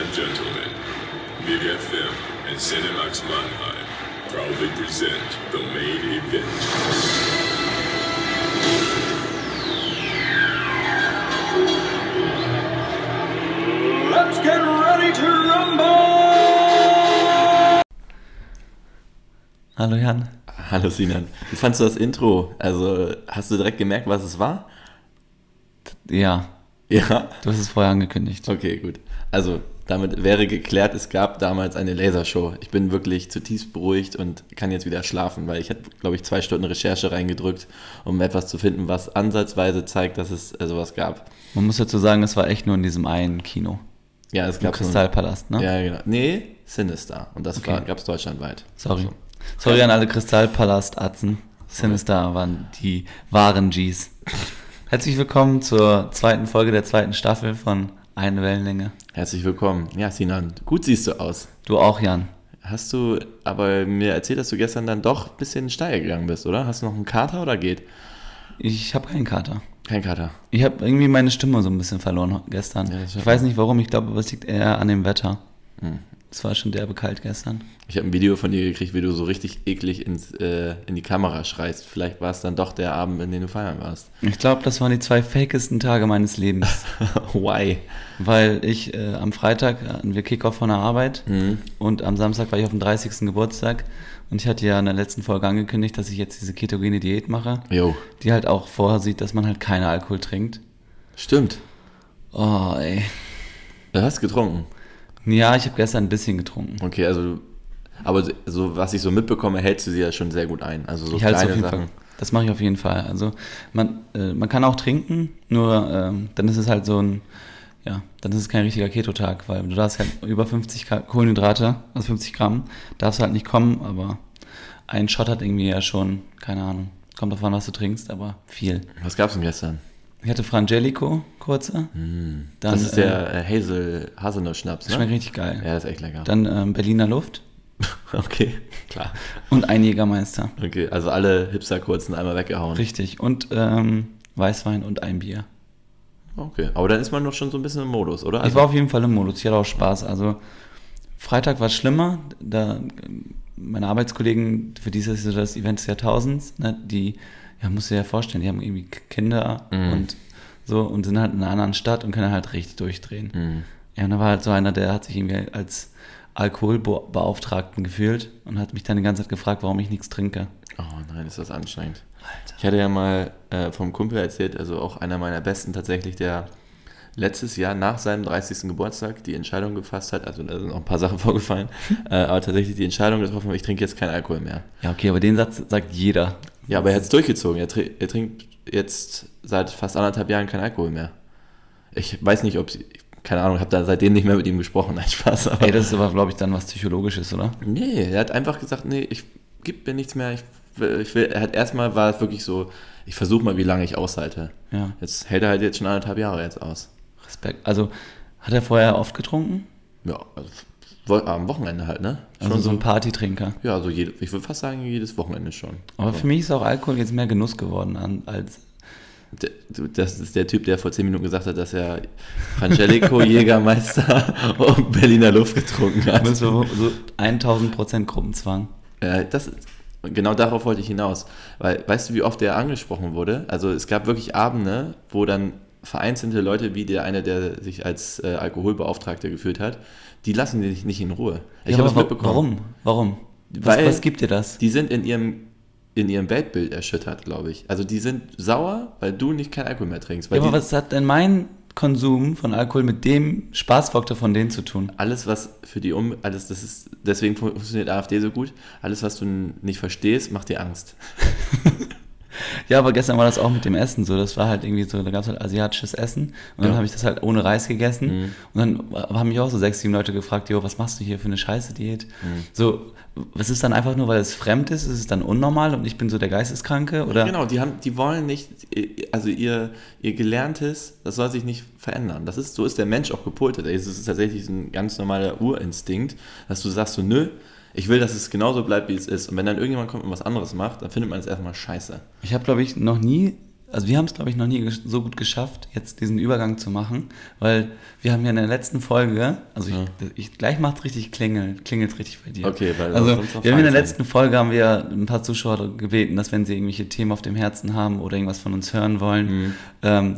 and gentlemen, Big FM and Cinemax Mannheim proudly present the main event. Let's get ready to rumble! Hallo Jan. Hallo Sinan. Wie fandest du das Intro? Also hast du direkt gemerkt, was es war? Ja, Ja. du hast es vorher angekündigt. Okay, gut. Also damit wäre geklärt, es gab damals eine Lasershow. Ich bin wirklich zutiefst beruhigt und kann jetzt wieder schlafen, weil ich habe, glaube ich, zwei Stunden Recherche reingedrückt, um etwas zu finden, was ansatzweise zeigt, dass es äh, sowas gab. Man muss dazu sagen, es war echt nur in diesem einen Kino. Ja, es Im gab Kristallpalast, ne? Ja, genau. Nee, Sinister. Und das Okay. gab es deutschlandweit. Sorry. Sorry an alle Kristallpalast-Atzen. Sinister waren die wahren Gs. Herzlich willkommen zur zweiten Folge der zweiten Staffel von Eine Wellenlänge. Herzlich willkommen. Ja, Sinan, gut siehst du aus. Du auch, Jan. Hast du aber mir erzählt, dass du gestern dann doch ein bisschen steil gegangen bist, oder? Hast du noch einen Kater oder geht? Ich habe keinen Kater. Kein Kater. Ich habe irgendwie meine Stimme so ein bisschen verloren gestern. Ja, ich weiß nicht warum, ich glaube, es liegt eher an dem Wetter. Es war schon derbe kalt gestern. Ich habe ein Video von dir gekriegt, wie du so richtig eklig ins, äh, in die Kamera schreist. Vielleicht war es dann doch der Abend, in dem du feiern warst. Ich glaube, das waren die zwei fakesten Tage meines Lebens. Why? Weil ich äh, am Freitag hatten wir Kickoff von der Arbeit und am Samstag war ich auf dem 30. Geburtstag und ich hatte ja in der letzten Folge angekündigt, dass ich jetzt diese ketogene Diät mache, Jo, die halt auch vorsieht, dass man halt keinen Alkohol trinkt. stimmt. Oh, ey. Du hast getrunken. Ja, ich habe gestern ein bisschen getrunken. Okay, also, aber so, was ich so mitbekomme, hältst du sie ja schon sehr gut ein. Also so ich halte es kleine auf jeden Sachen. Fall. Das mache ich auf jeden Fall. Also man, äh, man kann auch trinken, nur ähm, dann ist es halt so ein, ja, dann ist es kein richtiger Keto-Tag, weil du darfst halt über 50 Ka- Kohlenhydrate, also 50 Gramm, darfst halt nicht kommen, aber ein Shot hat irgendwie ja schon, keine Ahnung, kommt drauf an, was du trinkst, aber viel. Was gab's denn gestern? Ich hatte Frangelico, kurze. Dann, Hm. das ist der äh, Hazel, Haselnuss-Schnaps, äh, schmeckt ne? richtig geil. Ja, das ist echt lecker. Dann ähm, Berliner Luft okay, klar. und ein Jägermeister. Okay, also alle Hipster-Kurzen einmal weggehauen. Richtig. Und ähm, Weißwein und ein Bier. Okay, aber dann ist man doch schon so ein bisschen im Modus, oder? Also Ich war auf jeden Fall im Modus, ich hatte auch Spaß. Also Freitag war es schlimmer, da meine Arbeitskollegen, für die ist das so das Event des Jahrtausends, ne, die, ja, musst du dir ja vorstellen, die haben irgendwie Kinder Mhm. und so und sind halt in einer anderen Stadt und können halt richtig durchdrehen. Mhm. Ja, und da war halt so einer, der hat sich irgendwie als Alkoholbeauftragten gefühlt und hat mich dann die ganze Zeit gefragt, warum ich nichts trinke. Oh nein, ist das anstrengend. Ich hatte ja mal äh, vom Kumpel erzählt, also auch einer meiner besten tatsächlich, der letztes Jahr nach seinem 30. Geburtstag die Entscheidung gefasst hat, also da sind auch ein paar Sachen vorgefallen, äh, aber tatsächlich die Entscheidung getroffen ich trinke jetzt keinen Alkohol mehr. Ja, okay, aber den Satz sagt jeder. Ja, aber er hat es durchgezogen. Er, tr er trinkt jetzt seit fast anderthalb Jahren keinen Alkohol mehr. Ich weiß nicht, ob sie, keine Ahnung, habe da seitdem nicht mehr mit ihm gesprochen, nein, Spaß. Aber Ey, das ist aber, glaube ich, dann was Psychologisches, oder? Nee, er hat einfach gesagt, nee, ich gib mir nichts mehr. Ich, will- ich will, er hat erstmal war es wirklich so, ich versuche mal, wie lange ich aushalte. Ja. Jetzt hält er halt jetzt schon anderthalb Jahre jetzt aus. Respekt. Also, hat er vorher oft getrunken? Ja, also am Wochenende halt, ne? Also so ein Partytrinker. Ja, so jede, ich würde fast sagen, jedes Wochenende schon. Aber für mich ist auch Alkohol jetzt mehr Genuss geworden an, als. Das ist der Typ, der vor zehn Minuten gesagt hat, dass er Frangelico, Jägermeister und Berliner Luft getrunken hat. So, so 1000 Prozent Gruppenzwang. Äh, das, genau darauf wollte ich hinaus. Weil, weißt du, wie oft der angesprochen wurde? Also es gab wirklich Abende, wo dann vereinzelte Leute, wie der eine, der sich als äh, Alkoholbeauftragter geführt hat, die lassen dich nicht in Ruhe. Ich Ja, habe es mitbekommen. Warum? Warum? Was, Weil- was gibt dir das? Die sind in ihrem, in ihrem Weltbild erschüttert, glaube ich. Also die sind sauer, weil du nicht kein Alkohol mehr trinkst. Weil Ja, aber was hat denn mein Konsum von Alkohol mit dem Spaßfaktor von denen zu tun? alles, was für die um, alles, das ist, deswegen fun- funktioniert AfD so gut. Alles, was du nicht verstehst, macht dir Angst. Ja, aber gestern war das auch mit dem Essen so. Das war halt irgendwie so, da gab es halt asiatisches Essen und dann Ja. habe ich das halt ohne Reis gegessen. Mhm. Und dann haben mich auch so sechs, sieben Leute gefragt, jo, was machst du hier für eine scheiße Diät? Mhm. So, was ist dann einfach nur, weil es fremd ist? Ist es dann unnormal und ich bin so der Geisteskranke? Oder? Genau, die haben, die wollen nicht, also ihr, ihr Gelerntes, das soll sich nicht verändern. Das ist, so ist der Mensch auch gepolt. Es ist tatsächlich ein ganz normaler Urinstinkt, dass du sagst so, nö, ich will, dass es genauso bleibt, wie es ist. Und wenn dann irgendjemand kommt und was anderes macht, dann findet man es erstmal scheiße. Ich habe, glaube ich, noch nie also wir haben es, glaube ich, noch nie so gut geschafft, jetzt diesen Übergang zu machen, weil wir haben ja in der letzten Folge, also Ja. ich, ich gleich macht es richtig klingelt, klingelt richtig bei dir. Okay, weil also wir haben in der letzten Folge haben wir ein paar Zuschauer gebeten, dass wenn sie irgendwelche Themen auf dem Herzen haben oder irgendwas von uns hören wollen, Mhm. ähm,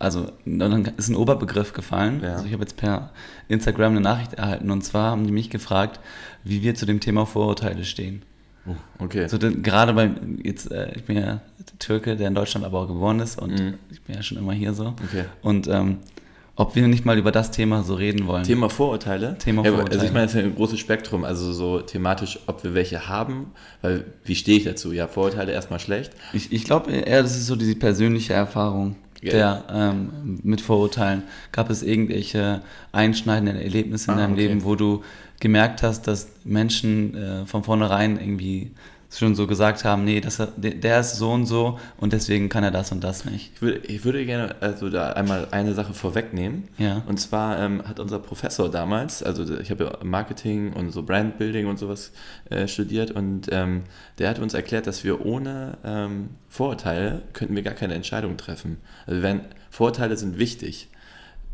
also dann ist ein Oberbegriff gefallen. Ja. Also ich habe jetzt per Instagram eine Nachricht erhalten und zwar haben die mich gefragt, wie wir zu dem Thema Vorurteile stehen. Oh, okay. So, denn, gerade bei, jetzt, äh, ich bin ja Türke, der in Deutschland aber auch geboren ist und Mhm. ich bin ja schon immer hier so. Okay. Und ähm, ob wir nicht mal über das Thema so reden wollen. Thema Vorurteile. Thema ja, Also Vorurteile. ich meine, es ist ein großes Spektrum, also so thematisch, ob wir welche haben, weil wie stehe ich dazu? Ja, Vorurteile erstmal schlecht. Ich, ich glaube eher, das ist so diese persönliche Erfahrung Ja. der ähm, mit Vorurteilen. Gab es irgendwelche einschneidenden Erlebnisse in Ah, deinem okay. Leben, wo du gemerkt hast, dass Menschen äh, von vornherein irgendwie schon so gesagt haben, nee, das, der, ist so und so und deswegen kann er das und das nicht. Ich würde, ich würde gerne also da einmal eine Sache vorwegnehmen. Ja. Und zwar ähm, hat unser Professor damals, also ich habe ja Marketing und so Brandbuilding und sowas äh, studiert und ähm, der hat uns erklärt, dass wir ohne ähm, Vorurteile könnten wir gar keine Entscheidung treffen. Also wenn Vorurteile sind wichtig,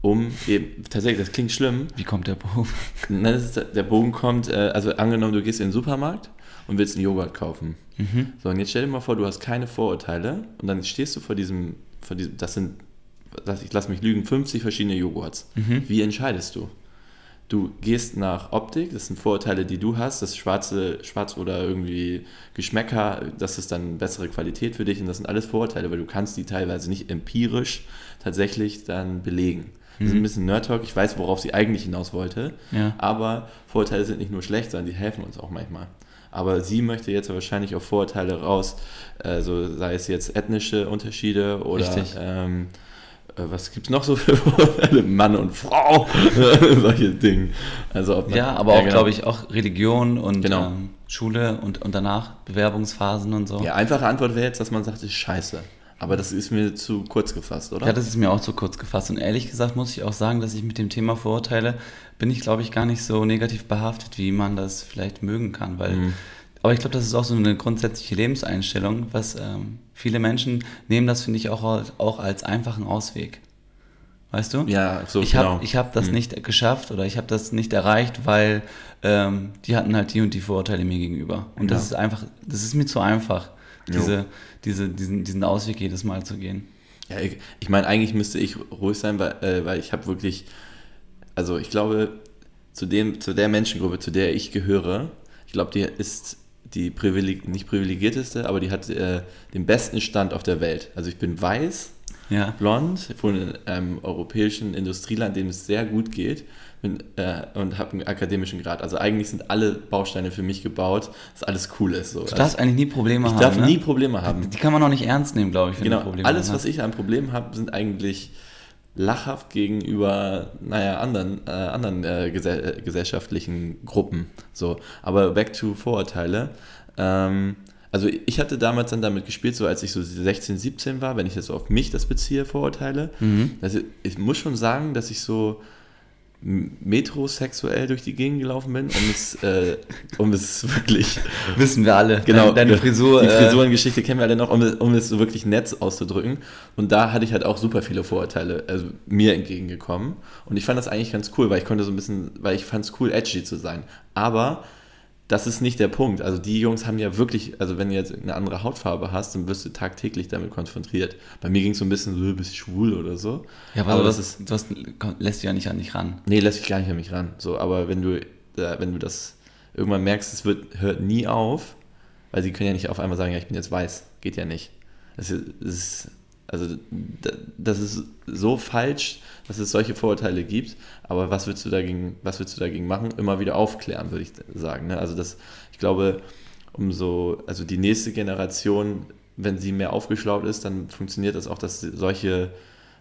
um eben tatsächlich, das klingt schlimm, Wie kommt der Beruf? Nein, der Bogen kommt, äh, also angenommen, du gehst in den Supermarkt und willst einen Joghurt kaufen. So, und jetzt stell dir mal vor, du hast keine Vorurteile und dann stehst du vor diesem, vor diesem das sind, ich lass mich lügen, 50 verschiedene Joghurts. Wie entscheidest du? Du gehst nach Optik, das sind Vorurteile, die du hast, das schwarze, schwarz oder irgendwie Geschmäcker, das ist dann bessere Qualität für dich und das sind alles Vorurteile, weil du kannst die teilweise nicht empirisch tatsächlich dann belegen. Das ist ein bisschen Nerd-Talk, ich weiß, worauf sie eigentlich hinaus wollte, Ja. aber Vorurteile sind nicht nur schlecht, sondern die helfen uns auch manchmal. Aber sie möchte jetzt wahrscheinlich auf Vorurteile raus, also sei es jetzt ethnische Unterschiede oder ähm, äh, was gibt es noch so für Vorurteile? Mann und Frau, solche Dinge. Also man- Ja, aber auch, genau. glaube ich, auch Religion und Genau. ähm, Schule und, und danach Bewerbungsphasen und so. Ja, einfache Antwort wäre jetzt, dass man sagt, ist scheiße. Aber das ist mir zu kurz gefasst, oder? Ja, das ist mir auch zu kurz gefasst. Und ehrlich gesagt muss ich auch sagen, dass ich mit dem Thema Vorurteile bin ich, glaube ich, gar nicht so negativ behaftet, wie man das vielleicht mögen kann. Weil, Mhm. aber ich glaube, das ist auch so eine grundsätzliche Lebenseinstellung, was ähm, viele Menschen nehmen das, finde ich, auch, als- auch als einfachen Ausweg. Weißt du? Ja, so ich genau. habe ich hab das Mhm. nicht geschafft oder ich habe das nicht erreicht, weil ähm, die hatten halt die und die Vorurteile mir gegenüber. Und das Ja. ist einfach, das ist mir zu einfach, Jo. diese, diese, diesen, diesen Ausweg jedes Mal zu gehen. Ja, ich, ich meine, eigentlich müsste ich ruhig sein, weil, äh, weil ich habe wirklich, also ich glaube, zu, dem, zu der Menschengruppe, zu der ich gehöre, ich glaube, die ist die privileg, nicht privilegierteste, aber die hat äh, den besten Stand auf der Welt. Also ich bin weiß, Ja. blond, ich wohne in einem europäischen Industrieland, dem es sehr gut geht bin, äh, und habe einen akademischen Grad. Also eigentlich sind alle Bausteine für mich gebaut, dass alles cool ist. So. Du darfst eigentlich nie Probleme ich haben. darf ne? nie Probleme haben. Die kann man auch nicht ernst nehmen, glaube ich, Genau, alles, was ich an Problemen habe, sind eigentlich lachhaft gegenüber, naja, anderen, äh, anderen äh, gesell äh, gesellschaftlichen Gruppen. So, aber back to Vorurteile. Ähm, also ich hatte damals dann damit gespielt, so als ich so 16, 17 war, wenn ich jetzt so auf mich das beziehe, Vorurteile. Mhm. Also ich muss schon sagen, dass ich so metrosexuell durch die Gegend gelaufen bin, um es, äh, um es wirklich Wissen wir alle. Genau, Deine, deine Frisur. Die äh, Frisurengeschichte kennen wir alle noch, um, es- um es so wirklich nett auszudrücken. Und da hatte ich halt auch super viele Vorurteile also mir entgegengekommen. Und ich fand das eigentlich ganz cool, weil ich konnte so ein bisschen, weil ich fand es cool, edgy zu sein. Aber das ist nicht der Punkt. Also die Jungs haben ja wirklich, also wenn du jetzt eine andere Hautfarbe hast, dann wirst du tagtäglich damit konfrontiert. Bei mir ging es so ein bisschen so, bist schwul oder so. ja, aber, aber das, das ist, komm, lässt dich ja nicht an dich ran. Nee, lässt sich gar nicht an mich ran. So, aber wenn du, äh, wenn du das irgendwann merkst, es wird, hört nie auf, weil sie können ja nicht auf einmal sagen, ja, ich bin jetzt weiß. Geht ja nicht. Das ist, das ist, also da- das ist so falsch, dass es solche Vorurteile gibt. Aber was willst du dagegen, was willst du dagegen machen? Immer wieder aufklären, würde ich sagen. Ne? Also das, ich glaube, umso, also die nächste Generation, wenn sie mehr aufgeschlaut ist, dann funktioniert das auch, dass solche,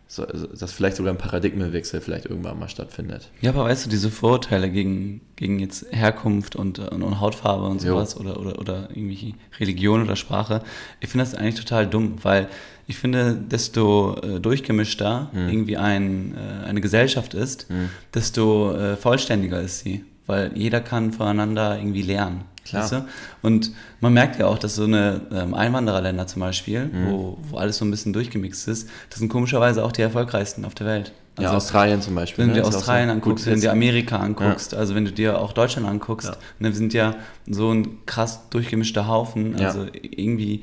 so, also, dass vielleicht sogar ein Paradigmenwechsel vielleicht irgendwann mal stattfindet. Ja, aber weißt du, diese Vorurteile gegen, gegen jetzt Herkunft und, und, und Hautfarbe und Jo. sowas oder, oder, oder irgendwie Religion oder Sprache, ich finde das eigentlich total dumm, weil ich finde, desto äh, durchgemischter Mhm. irgendwie ein, äh, eine Gesellschaft ist, desto äh, vollständiger ist sie, weil jeder kann voneinander irgendwie lernen. Klar. Weißt du? Und man merkt ja auch, dass so eine ähm, Einwandererländer zum Beispiel, Mhm. wo, wo alles so ein bisschen durchgemixt ist, das sind komischerweise auch die erfolgreichsten auf der Welt. ja, Also, Australien zum Beispiel. wenn du ne, dir Australien so. anguckst, wenn du dir Amerika anguckst, also wenn du dir auch Deutschland anguckst, Ja. ne, wir sind ja so ein krass durchgemischter Haufen. Ja. Also irgendwie,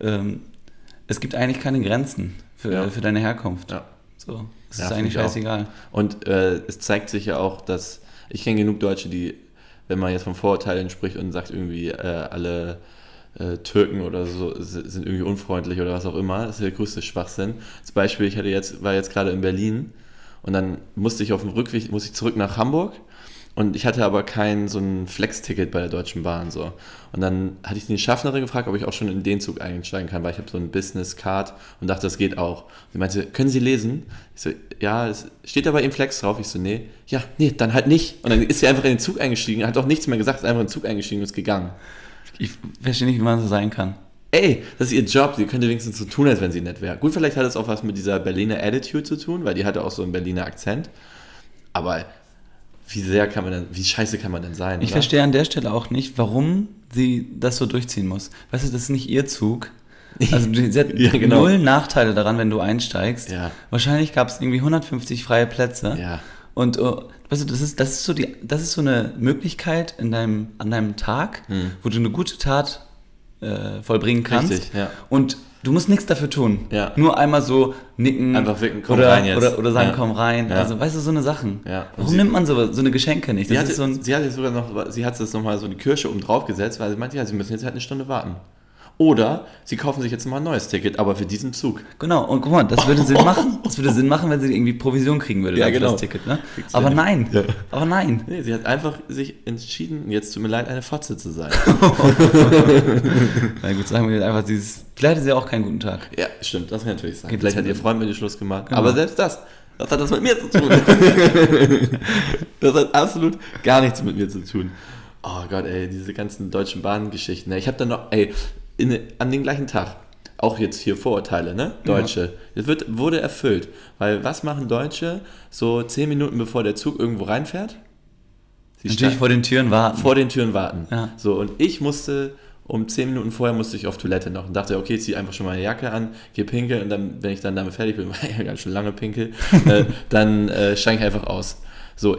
ähm, es gibt eigentlich keine Grenzen für, Ja. für deine Herkunft. Ja. So, es Ja, ist eigentlich scheißegal. Und äh, es zeigt sich ja auch, dass ich kenne genug Deutsche, die, wenn man jetzt von Vorurteilen spricht und sagt irgendwie, äh, alle äh, Türken oder so si- sind irgendwie unfreundlich oder was auch immer, das ist der größte Schwachsinn. Zum Beispiel, ich hatte jetzt, war jetzt gerade in Berlin und dann musste ich auf dem Rückweg, musste ich zurück nach Hamburg und ich hatte aber kein so ein Flex-Ticket bei der Deutschen Bahn so. Und dann hatte ich die Schaffnerin gefragt, ob ich auch schon in den Zug einsteigen kann, weil ich habe so ein Business-Card und dachte, das geht auch. Sie meinte, können Sie lesen? Ich so, ja, es steht aber eben Flex drauf. Ich so, nee. Ja, nee, dann halt nicht. Und dann ist sie einfach in den Zug eingestiegen, hat auch nichts mehr gesagt, ist einfach in den Zug eingestiegen und ist gegangen. Ich verstehe nicht, wie man so sein kann. Ey, das ist ihr Job, sie könnte wenigstens so tun, als wenn sie nett wäre. Gut, vielleicht hat es auch was mit dieser Berliner Attitude zu tun, weil die hatte auch so einen Berliner Akzent. Aber wie sehr kann man denn, wie scheiße kann man denn sein? Ich oder? verstehe an der Stelle auch nicht, warum sie das so durchziehen muss. Weißt du, das ist nicht ihr Zug. Also sie hat Ja, genau. null Nachteile daran, wenn du einsteigst. Ja. Wahrscheinlich gab es irgendwie 150 freie Plätze. Ja. Und oh, weißt du, das ist, das ist so die, das ist so eine Möglichkeit in deinem, an deinem Tag, wo du eine gute Tat äh, vollbringen kannst. Hm. Richtig, ja. Und du musst nichts dafür tun. Ja. Nur einmal so nicken. Einfach winken, komm oder, rein jetzt. Oder, oder sagen, Ja. komm rein. Ja. Also, weißt du, so eine Sachen. Ja. Warum sie- nimmt man so, so eine Geschenke nicht? Sie Das hatte, ist so ein, sie hatte sogar noch, sie hat das nochmal so eine Kirsche oben drauf gesetzt, weil sie meinte, ja, sie müssen jetzt halt eine Stunde warten. Oder sie kaufen sich jetzt mal ein neues Ticket, aber für diesen Zug. Genau, und guck mal, das würde Sinn machen. Das würde Sinn machen, wenn sie irgendwie Provision kriegen würde Ja, genau. das Ticket. Ne? Aber nein, Ja. aber nein. Nee, sie hat einfach sich entschieden, jetzt tut mir leid, eine Fotze zu sein. Na gut, sagen wir einfach dieses. Vielleicht hat sie auch keinen guten Tag. ja, stimmt, das kann natürlich sein. Gibt Vielleicht hat ihr Freund mit ihr Schluss gemacht. Genau. Aber selbst das, was hat das mit mir zu tun? das hat absolut gar nichts mit mir zu tun. Oh Gott, ey, diese ganzen deutschen Bahngeschichten. Ich habe dann noch, ey, in, an den gleichen Tag, auch jetzt hier Vorurteile, ne? Deutsche. Das wird, wurde erfüllt. Weil was machen Deutsche so zehn Minuten bevor der Zug irgendwo reinfährt? Sie Natürlich vor den Türen warten. vor den Türen warten. Ja. So, und ich musste um 10 Minuten vorher musste ich auf Toilette noch und dachte, okay, zieh einfach schon meine Jacke an, geh pinkeln und dann, wenn ich dann damit fertig bin, weil ich ganz schön lange pinkel, äh, dann äh, steige ich einfach aus. So,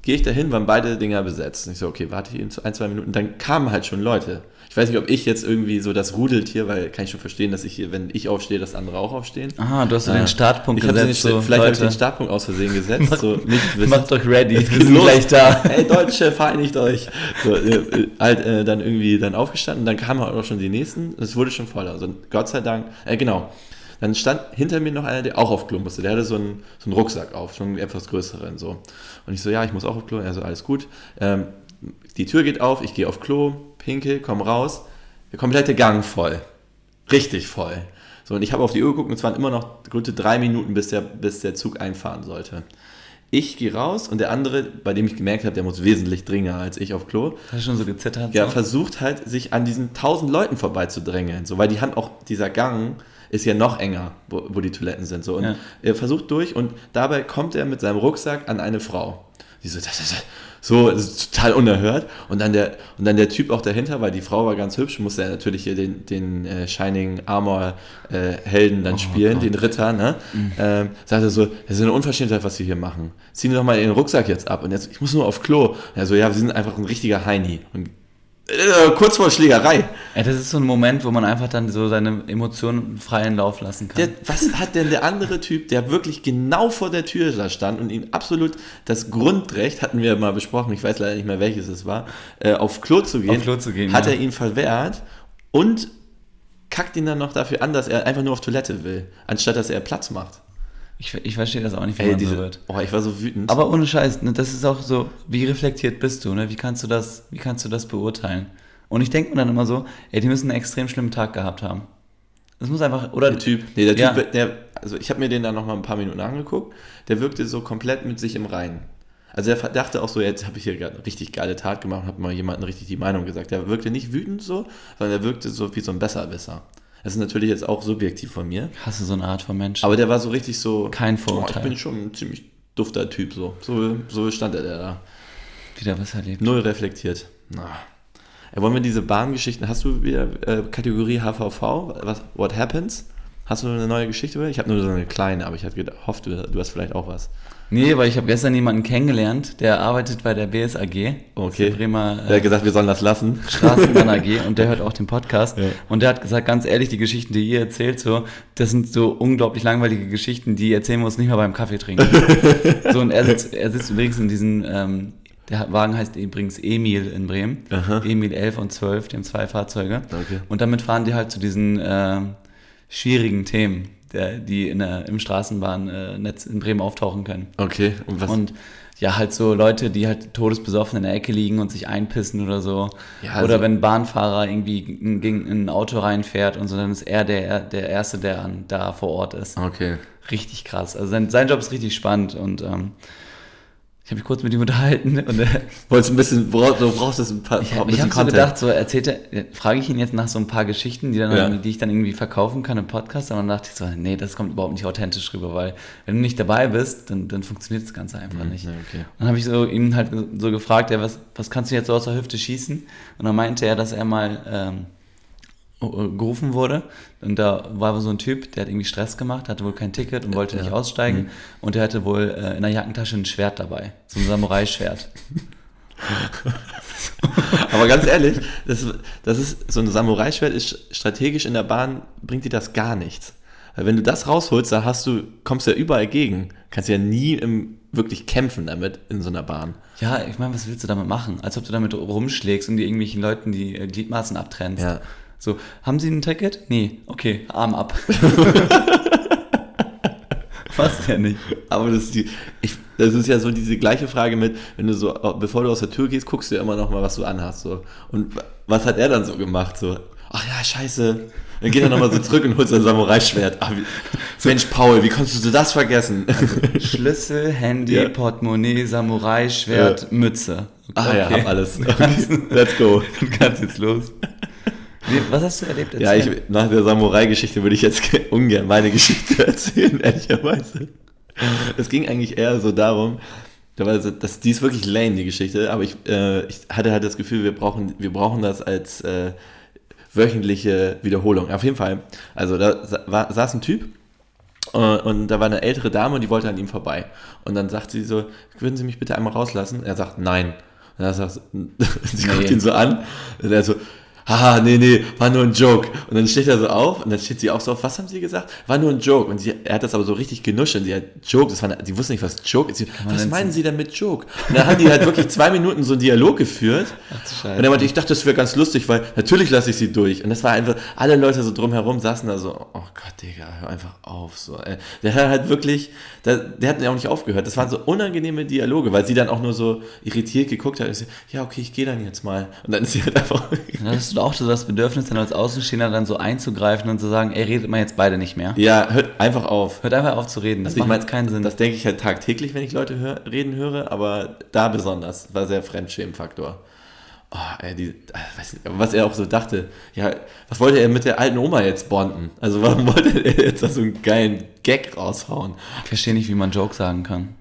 gehe ich dahin, waren beide Dinger besetzt. Und ich so, okay, warte hier ein, zwei Minuten. Dann kamen halt schon Leute. Ich weiß nicht, ob ich jetzt irgendwie so das Rudeltier, weil kann ich schon verstehen, dass ich hier, wenn ich aufstehe, dass andere auch aufstehen. Aha, du hast so Äh, den Startpunkt ich gesetzt. Den, so, vielleicht habe ich den Startpunkt aus Versehen gesetzt. so, nicht wissen. Macht euch ready, wir sind gleich da. Hey Deutsche, vereinigt euch. So, äh, äh, halt äh, dann irgendwie dann aufgestanden, dann kamen auch schon die nächsten. Es wurde schon voller. Also Gott sei Dank. Äh, genau. Dann stand hinter mir noch einer, der auch auf Klo musste. Der hatte so einen, so einen Rucksack auf, schon einen etwas größeren. So. Und ich so, ja, ich muss auch auf Klo. Er so, alles gut. Ähm, die Tür geht auf, ich gehe auf Klo, pinkel, komm raus. Der komplette Gang voll. Richtig voll. So, und ich habe auf die Uhr geguckt und es waren immer noch gute drei Minuten, bis der, bis der Zug einfahren sollte. Ich gehe raus und der andere, bei dem ich gemerkt habe, der muss wesentlich dringender als ich auf Klo, Hast du schon so gezittert? ja, so? versucht halt, sich an diesen tausend Leuten vorbeizudrängeln. So, weil die haben auch, dieser Gang ist ja noch enger, wo, wo die Toiletten sind. So, und Ja. er versucht durch und dabei kommt er mit seinem Rucksack an eine Frau. Die so, das das ist total unerhört. Und dann, der, und dann der Typ auch dahinter, weil die Frau war ganz hübsch, musste er natürlich hier den, den äh, Shining Armor äh, Helden dann spielen, den Ritter, ne? Ähm, sagte so, das ist eine Unverschämtheit, was sie hier machen. Ziehen Sie doch mal Ihren Rucksack jetzt ab. Und jetzt, ich muss nur auf Klo. Er so, ja, wir sind einfach ein richtiger Heini. Und, äh, kurz vor Schlägerei. Ey, das ist so ein Moment, wo man einfach dann so seine Emotionen freien Lauf lassen kann. Der, was hat denn der andere Typ, der wirklich genau vor der Tür da stand und ihm absolut das Grundrecht, hatten wir mal besprochen, ich weiß leider nicht mehr welches es war, äh, auf Klo zu gehen, Auf Klo zu gehen, hat ja. er ihn verwehrt und kackt ihn dann noch dafür an, dass er einfach nur auf Toilette will, anstatt dass er Platz macht. Ich, ich verstehe das auch nicht, wie Ey, man diese, so wird. oh, ich war so wütend. Aber ohne Scheiß, ne, das ist auch so, wie reflektiert bist du, ne? Wie kannst du das, wie kannst du das beurteilen? Und ich denke mir dann immer so, ey, die müssen einen extrem schlimmen Tag gehabt haben. Das muss einfach, oder der Typ, nee, der Ja. Typ, der, also ich habe mir den dann noch mal ein paar Minuten angeguckt, der wirkte so komplett mit sich im Reinen. Also er dachte auch so, jetzt habe ich hier gerade eine richtig geile Tat gemacht, habe mal jemandem richtig die Meinung gesagt. Der wirkte nicht wütend so, sondern er wirkte so wie so ein Besserwisser. Das ist natürlich jetzt auch subjektiv von mir, hast du so eine Art von Mensch? aber der war so richtig so, Kein oh, Vorurteil. ich bin schon ein ziemlich dufter Typ so. So, so stand er da. Wieder was erlebt. Null reflektiert. Na. Äh, wollen wir diese Bahngeschichten, hast du wieder äh, Kategorie HVV, was, What Happens? Hast du eine neue Geschichte? Ich habe nur so eine kleine, aber ich hatte gehofft, du, du hast vielleicht auch was. Nee, weil ich habe gestern jemanden kennengelernt, der arbeitet bei der BSAG. Okay. Der Bremer Der hat gesagt, wir sollen das lassen. Straßenbahn AG und der hört auch den Podcast. Ja. Und der hat gesagt, ganz ehrlich, die Geschichten, die ihr erzählt, so, das sind so unglaublich langweilige Geschichten, die erzählen wir uns nicht mal beim Kaffee trinken. so, und er sitzt, er sitzt übrigens in diesen, ähm, der Wagen heißt übrigens Emil in Bremen. Aha. Emil 11 und 12, die haben zwei Fahrzeuge. Okay. Und damit fahren die halt zu diesen ähm, schwierigen Themen, der, die in der, im Straßenbahnnetz in Bremen auftauchen können. Okay, und was? Und ja, halt so Leute, die halt todesbesoffen in der Ecke liegen und sich einpissen oder so. Ja, also- oder wenn ein Bahnfahrer irgendwie gegen in ein Auto reinfährt und so, dann ist er der, der Erste, der an, da vor Ort ist. okay. Richtig krass. Also sein, sein Job ist richtig spannend und ähm, habe mich kurz mit ihm unterhalten und äh, Wolltest du ein bisschen, brauchst, du brauchst es ein paar, ich, ein ich bisschen habe so gedacht, so erzählt er, frage ich ihn jetzt nach so ein paar Geschichten, die, dann Ja. die ich dann irgendwie verkaufen kann im Podcast, und dann dachte ich so, nee, das kommt überhaupt nicht authentisch rüber, weil wenn du nicht dabei bist, dann, dann funktioniert das Ganze einfach nicht. ja, okay. Dann habe ich so ihn halt so gefragt, ja, was, was kannst du jetzt so aus der Hüfte schießen? Und dann meinte er, dass er mal ähm, gerufen wurde. Und da war so ein Typ, der hat irgendwie Stress gemacht, hatte wohl kein Ticket und wollte Ja. nicht aussteigen. Und der hatte wohl äh, in der Jackentasche ein Schwert dabei. So ein Samurai-Schwert. Aber ganz ehrlich, das, das ist, so ein Samurai-Schwert ist strategisch in der Bahn, bringt dir das gar nichts. Weil wenn du das rausholst, da hast du, kommst du ja überall gegen. Kannst ja nie im, wirklich kämpfen damit in so einer Bahn. Ja, ich meine, was willst du damit machen? Als ob du damit rumschlägst und dir irgendwelchen Leuten die äh, Gliedmaßen abtrennst. Ja. So, haben sie ein Ticket? Nee, okay, Arm ab. was ja nicht. Aber das ist, die, ich, das ist ja so diese gleiche Frage mit, wenn du so, bevor du aus der Tür gehst, guckst du ja immer noch mal, was du anhast. So. Und was hat er dann so gemacht? So, ach ja, scheiße. Dann geht er nochmal so zurück und holt sein Samurai-Schwert. Wie- Mensch, Paul, wie konntest du das vergessen? Schlüssel, Handy, Ja. Portemonnaie, Samurai, Schwert, Ja. Mütze. Ah ja, hab alles. Okay, let's go. du kannst jetzt los. Was hast du erlebt? Ja, ich, Erzähl. nach der Samurai-Geschichte würde ich jetzt ungern meine Geschichte erzählen, ehrlicherweise. Es ging eigentlich eher so darum, da war so- das, die ist wirklich lame, die Geschichte, aber ich, äh, ich hatte halt das Gefühl, wir brauchen, wir brauchen das als äh, wöchentliche Wiederholung. Auf jeden Fall, also da war, saß ein Typ äh, und da war eine ältere Dame und die wollte an ihm vorbei. Und dann sagt sie so, würden Sie mich bitte einmal rauslassen? Er sagt, nein. Und er sagt, sie guckt Nee. ihn so an und er so, haha, nee, nee, war nur ein Joke. Und dann steht er so auf und dann steht sie auch so auf, was haben sie gesagt? War nur ein Joke. Und sie, er hat das aber so richtig genuschelt. Sie hat Joke, das war, sie wusste nicht, was Joke ist. Sie, was meinen sie denn mit Joke? Und dann haben die halt wirklich zwei Minuten so einen Dialog geführt. Ach. Und er meinte, ich dachte, das wäre ganz lustig, weil natürlich lasse ich sie durch. Und das war einfach, alle Leute so drumherum saßen da so, oh Gott, Digga, hör einfach auf. So, ey. Der hat halt wirklich, der, der hat ja auch nicht aufgehört. Das waren so unangenehme Dialoge, weil sie dann auch nur so irritiert geguckt hat. Und sie, ja, okay, ich gehe dann jetzt mal. Und dann ist sie halt einfach, Du auch so das Bedürfnis, dann als Außenstehender dann so einzugreifen und zu sagen, ey, redet mal jetzt beide nicht mehr. ja, hört einfach auf. Hört einfach auf zu reden. Das Also macht meine, jetzt keinen Sinn. Das denke ich halt tagtäglich, wenn ich Leute hör, reden höre, aber da besonders. War sehr Fremdschämenfaktor. Oh, ey, die, weiß nicht, was er auch so dachte, ja, was wollte er mit der alten Oma jetzt bonden? Also warum wollte er jetzt da so einen geilen Gag raushauen? ich verstehe nicht, wie man Joke sagen kann.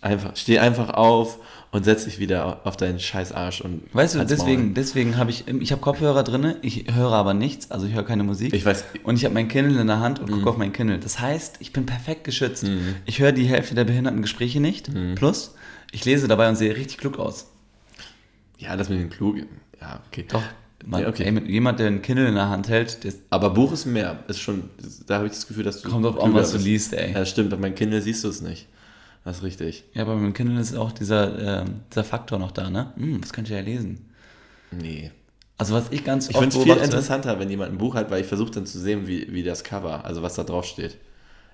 Einfach, steh einfach auf und setz dich wieder auf deinen scheiß Arsch und Weißt du, deswegen, Maul. deswegen habe ich, ich habe Kopfhörer drinne, ich höre aber nichts, also ich höre keine Musik. Ich weiß- Und ich habe mein Kindle in der Hand und Mhm. gucke auf mein Kindle. Das heißt, ich bin perfekt geschützt. Ich höre die Hälfte der behinderten Gespräche nicht. Mhm. Plus, ich lese dabei und sehe richtig klug aus. Ja, das mit den Klug, ja, okay. Doch. Man, Ja, okay. ey, jemand, der ein Kindle in der Hand hält, der Aber Buch ist mehr, ist schon, da habe ich das Gefühl, dass du kommt drauf an, was du liest, ey. Ja, stimmt, auf meinem Kindle siehst du es nicht. Das ist richtig. Ja, aber mit dem Kindle ist auch dieser, ähm, dieser Faktor noch da, ne? Hm, das könnt ihr ja lesen. Nee. Also was ich ganz Ich oft finde es viel interessanter, wenn jemand ein Buch hat, weil ich versuche dann zu sehen, wie, wie das Cover, also was da drauf steht.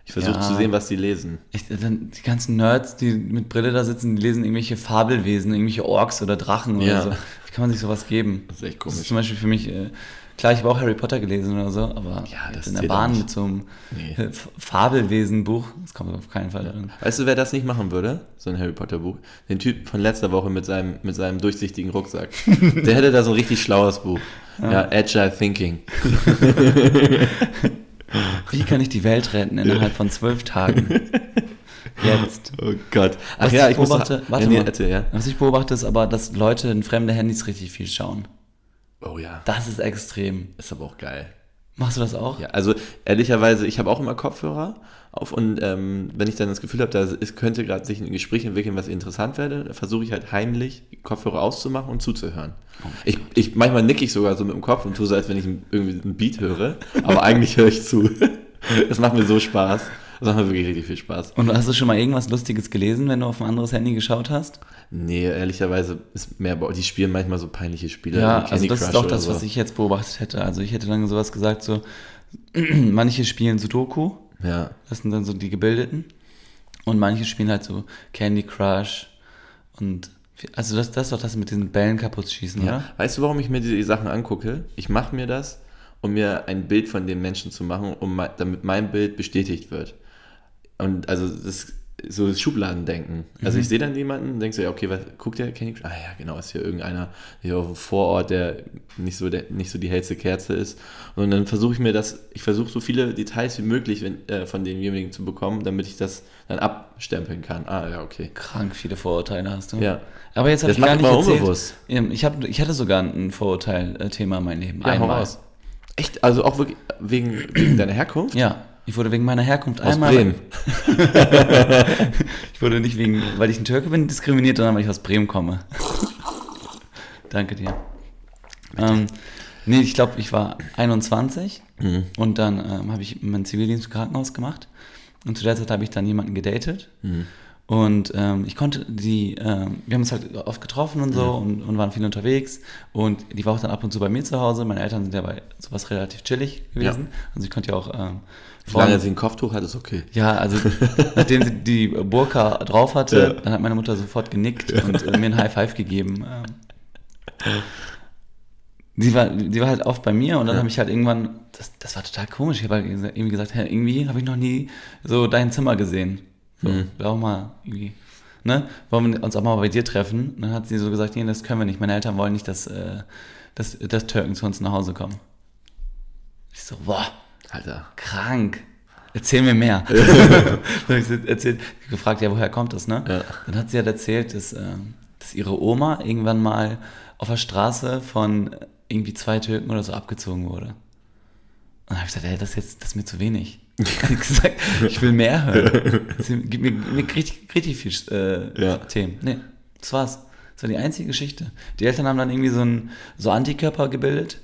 Ich versuche Ja. zu sehen, was die lesen. Ich, dann, die ganzen Nerds, die mit Brille da sitzen, die lesen irgendwelche Fabelwesen, irgendwelche Orks oder Drachen Ja. oder so. Wie kann man sich sowas geben? Das ist echt Das ist komisch. zum Beispiel für mich, äh, klar, ich habe auch Harry Potter gelesen oder so, aber Ja, in der Bahn mit so einem Nee. äh, Fabelwesen-Buch, das kommt auf keinen Fall drin. Weißt du, wer das nicht machen würde? So ein Harry Potter Buch. Den Typ von letzter Woche mit seinem, mit seinem durchsichtigen Rucksack. Der hätte da so ein richtig schlaues Buch. Ja, Agile Thinking. Wie kann ich die Welt retten innerhalb von zwölf Tagen? Jetzt. Oh Gott. Ach Was ja, ich ich muss beobachte, warte ja, mal. erzähl, ja. Was ich beobachte, ist aber, dass Leute in fremde Handys richtig viel schauen. Oh ja. Das ist extrem. Ist aber auch geil. Machst du das auch? Ja, also ehrlicherweise, ich habe auch immer Kopfhörer auf und ähm, wenn ich dann das Gefühl habe, da könnte gerade sich ein Gespräch entwickeln, was interessant werde, dann versuche ich halt heimlich Kopfhörer auszumachen und zuzuhören. Ich, ich manchmal nicke ich sogar so mit dem Kopf und tue so, als wenn ich irgendwie ein Beat höre, aber eigentlich höre ich zu. Das macht mir so Spaß. Das macht mir wirklich richtig viel Spaß. Und hast du schon mal irgendwas Lustiges gelesen, wenn du auf ein anderes Handy geschaut hast? Nee, ehrlicherweise ist mehr, bei- die spielen manchmal so peinliche Spiele. Ja, also das ist doch das, so. was ich jetzt beobachtet hätte. Also ich hätte dann sowas gesagt, so, manche spielen Sudoku, Ja, das sind dann so die Gebildeten, und manche spielen halt so Candy Crush und, also das, das ist doch das mit diesen Bällen kaputt schießen, Ja. oder? Weißt du, warum ich mir die Sachen angucke? Ich mache mir das, um mir ein Bild von dem Menschen zu machen, um damit mein Bild bestätigt wird. Und also das so das Schubladendenken. Also Mhm. ich sehe dann jemanden, denkst so, ja, okay, was guckt der Candy Crush? Ah ja, genau, ist hier irgendeiner hier auf dem Vorort, der nicht so, der, nicht so die hellste Kerze ist. Und dann versuche ich mir das, ich versuche so viele Details wie möglich wenn, äh, von demjenigen zu bekommen, damit ich das dann abstempeln kann. Ah ja, okay. Krank viele Vorurteile hast du. Ja. Aber jetzt habe ich gar nicht erzählt. unbewusst. Ich, hab, ich hatte sogar ein Vorurteil-Thema in meinem Leben. Ja, einmal. Echt? Also auch wirklich wegen, wegen deiner Herkunft? Ja, ich wurde wegen meiner Herkunft Aus einmal. Bremen. Ich wurde nicht wegen, weil ich ein Türke bin, diskriminiert, sondern weil ich aus Bremen komme. Danke dir. Ähm, nee, ich glaube, ich war 21 Mhm. und dann ähm, habe ich meinen Zivildienst im Krankenhaus gemacht. Und zu der Zeit habe ich dann jemanden gedatet. Mhm. Und ähm, ich konnte die, ähm, wir haben uns halt oft getroffen und so und, und waren viel unterwegs. Und die war auch dann ab und zu bei mir zu Hause. Meine Eltern sind ja bei sowas relativ chillig gewesen. Also ich konnte ja auch ähm, Solange sie ein Kopftuch hat, ist okay. ja, also nachdem sie die Burka drauf hatte, Ja. dann hat meine Mutter sofort genickt und äh, mir ein High Five gegeben. Ähm, die war, die war halt oft bei mir und dann habe ich halt irgendwann, das, das war total komisch, ich habe halt irgendwie gesagt, hey, irgendwie habe ich noch nie so dein Zimmer gesehen. So, Mhm. auch mal irgendwie, ne? Wollen wir uns auch mal bei dir treffen? Und dann hat sie so gesagt, nee, das können wir nicht. Meine Eltern wollen nicht, dass, äh, dass, dass Türken zu uns nach Hause kommen. Ich so, boah, Alter. krank. Erzähl mir mehr. Dann ich sie erzählt, gefragt, ja, woher kommt das, ne? Ja. Dann hat sie halt erzählt, dass, ähm, dass ihre Oma irgendwann mal auf der Straße von irgendwie zwei Türken oder so abgezogen wurde. Und dann habe ich gesagt, ey, das ist jetzt, das ist mir zu wenig. Ich gesagt, ich will mehr hören. Gib mir, gib mir richtig, richtig viel äh, Ja. Themen. Nee, das war's. Das war die einzige Geschichte. Die Eltern haben dann irgendwie so, ein, so Antikörper gebildet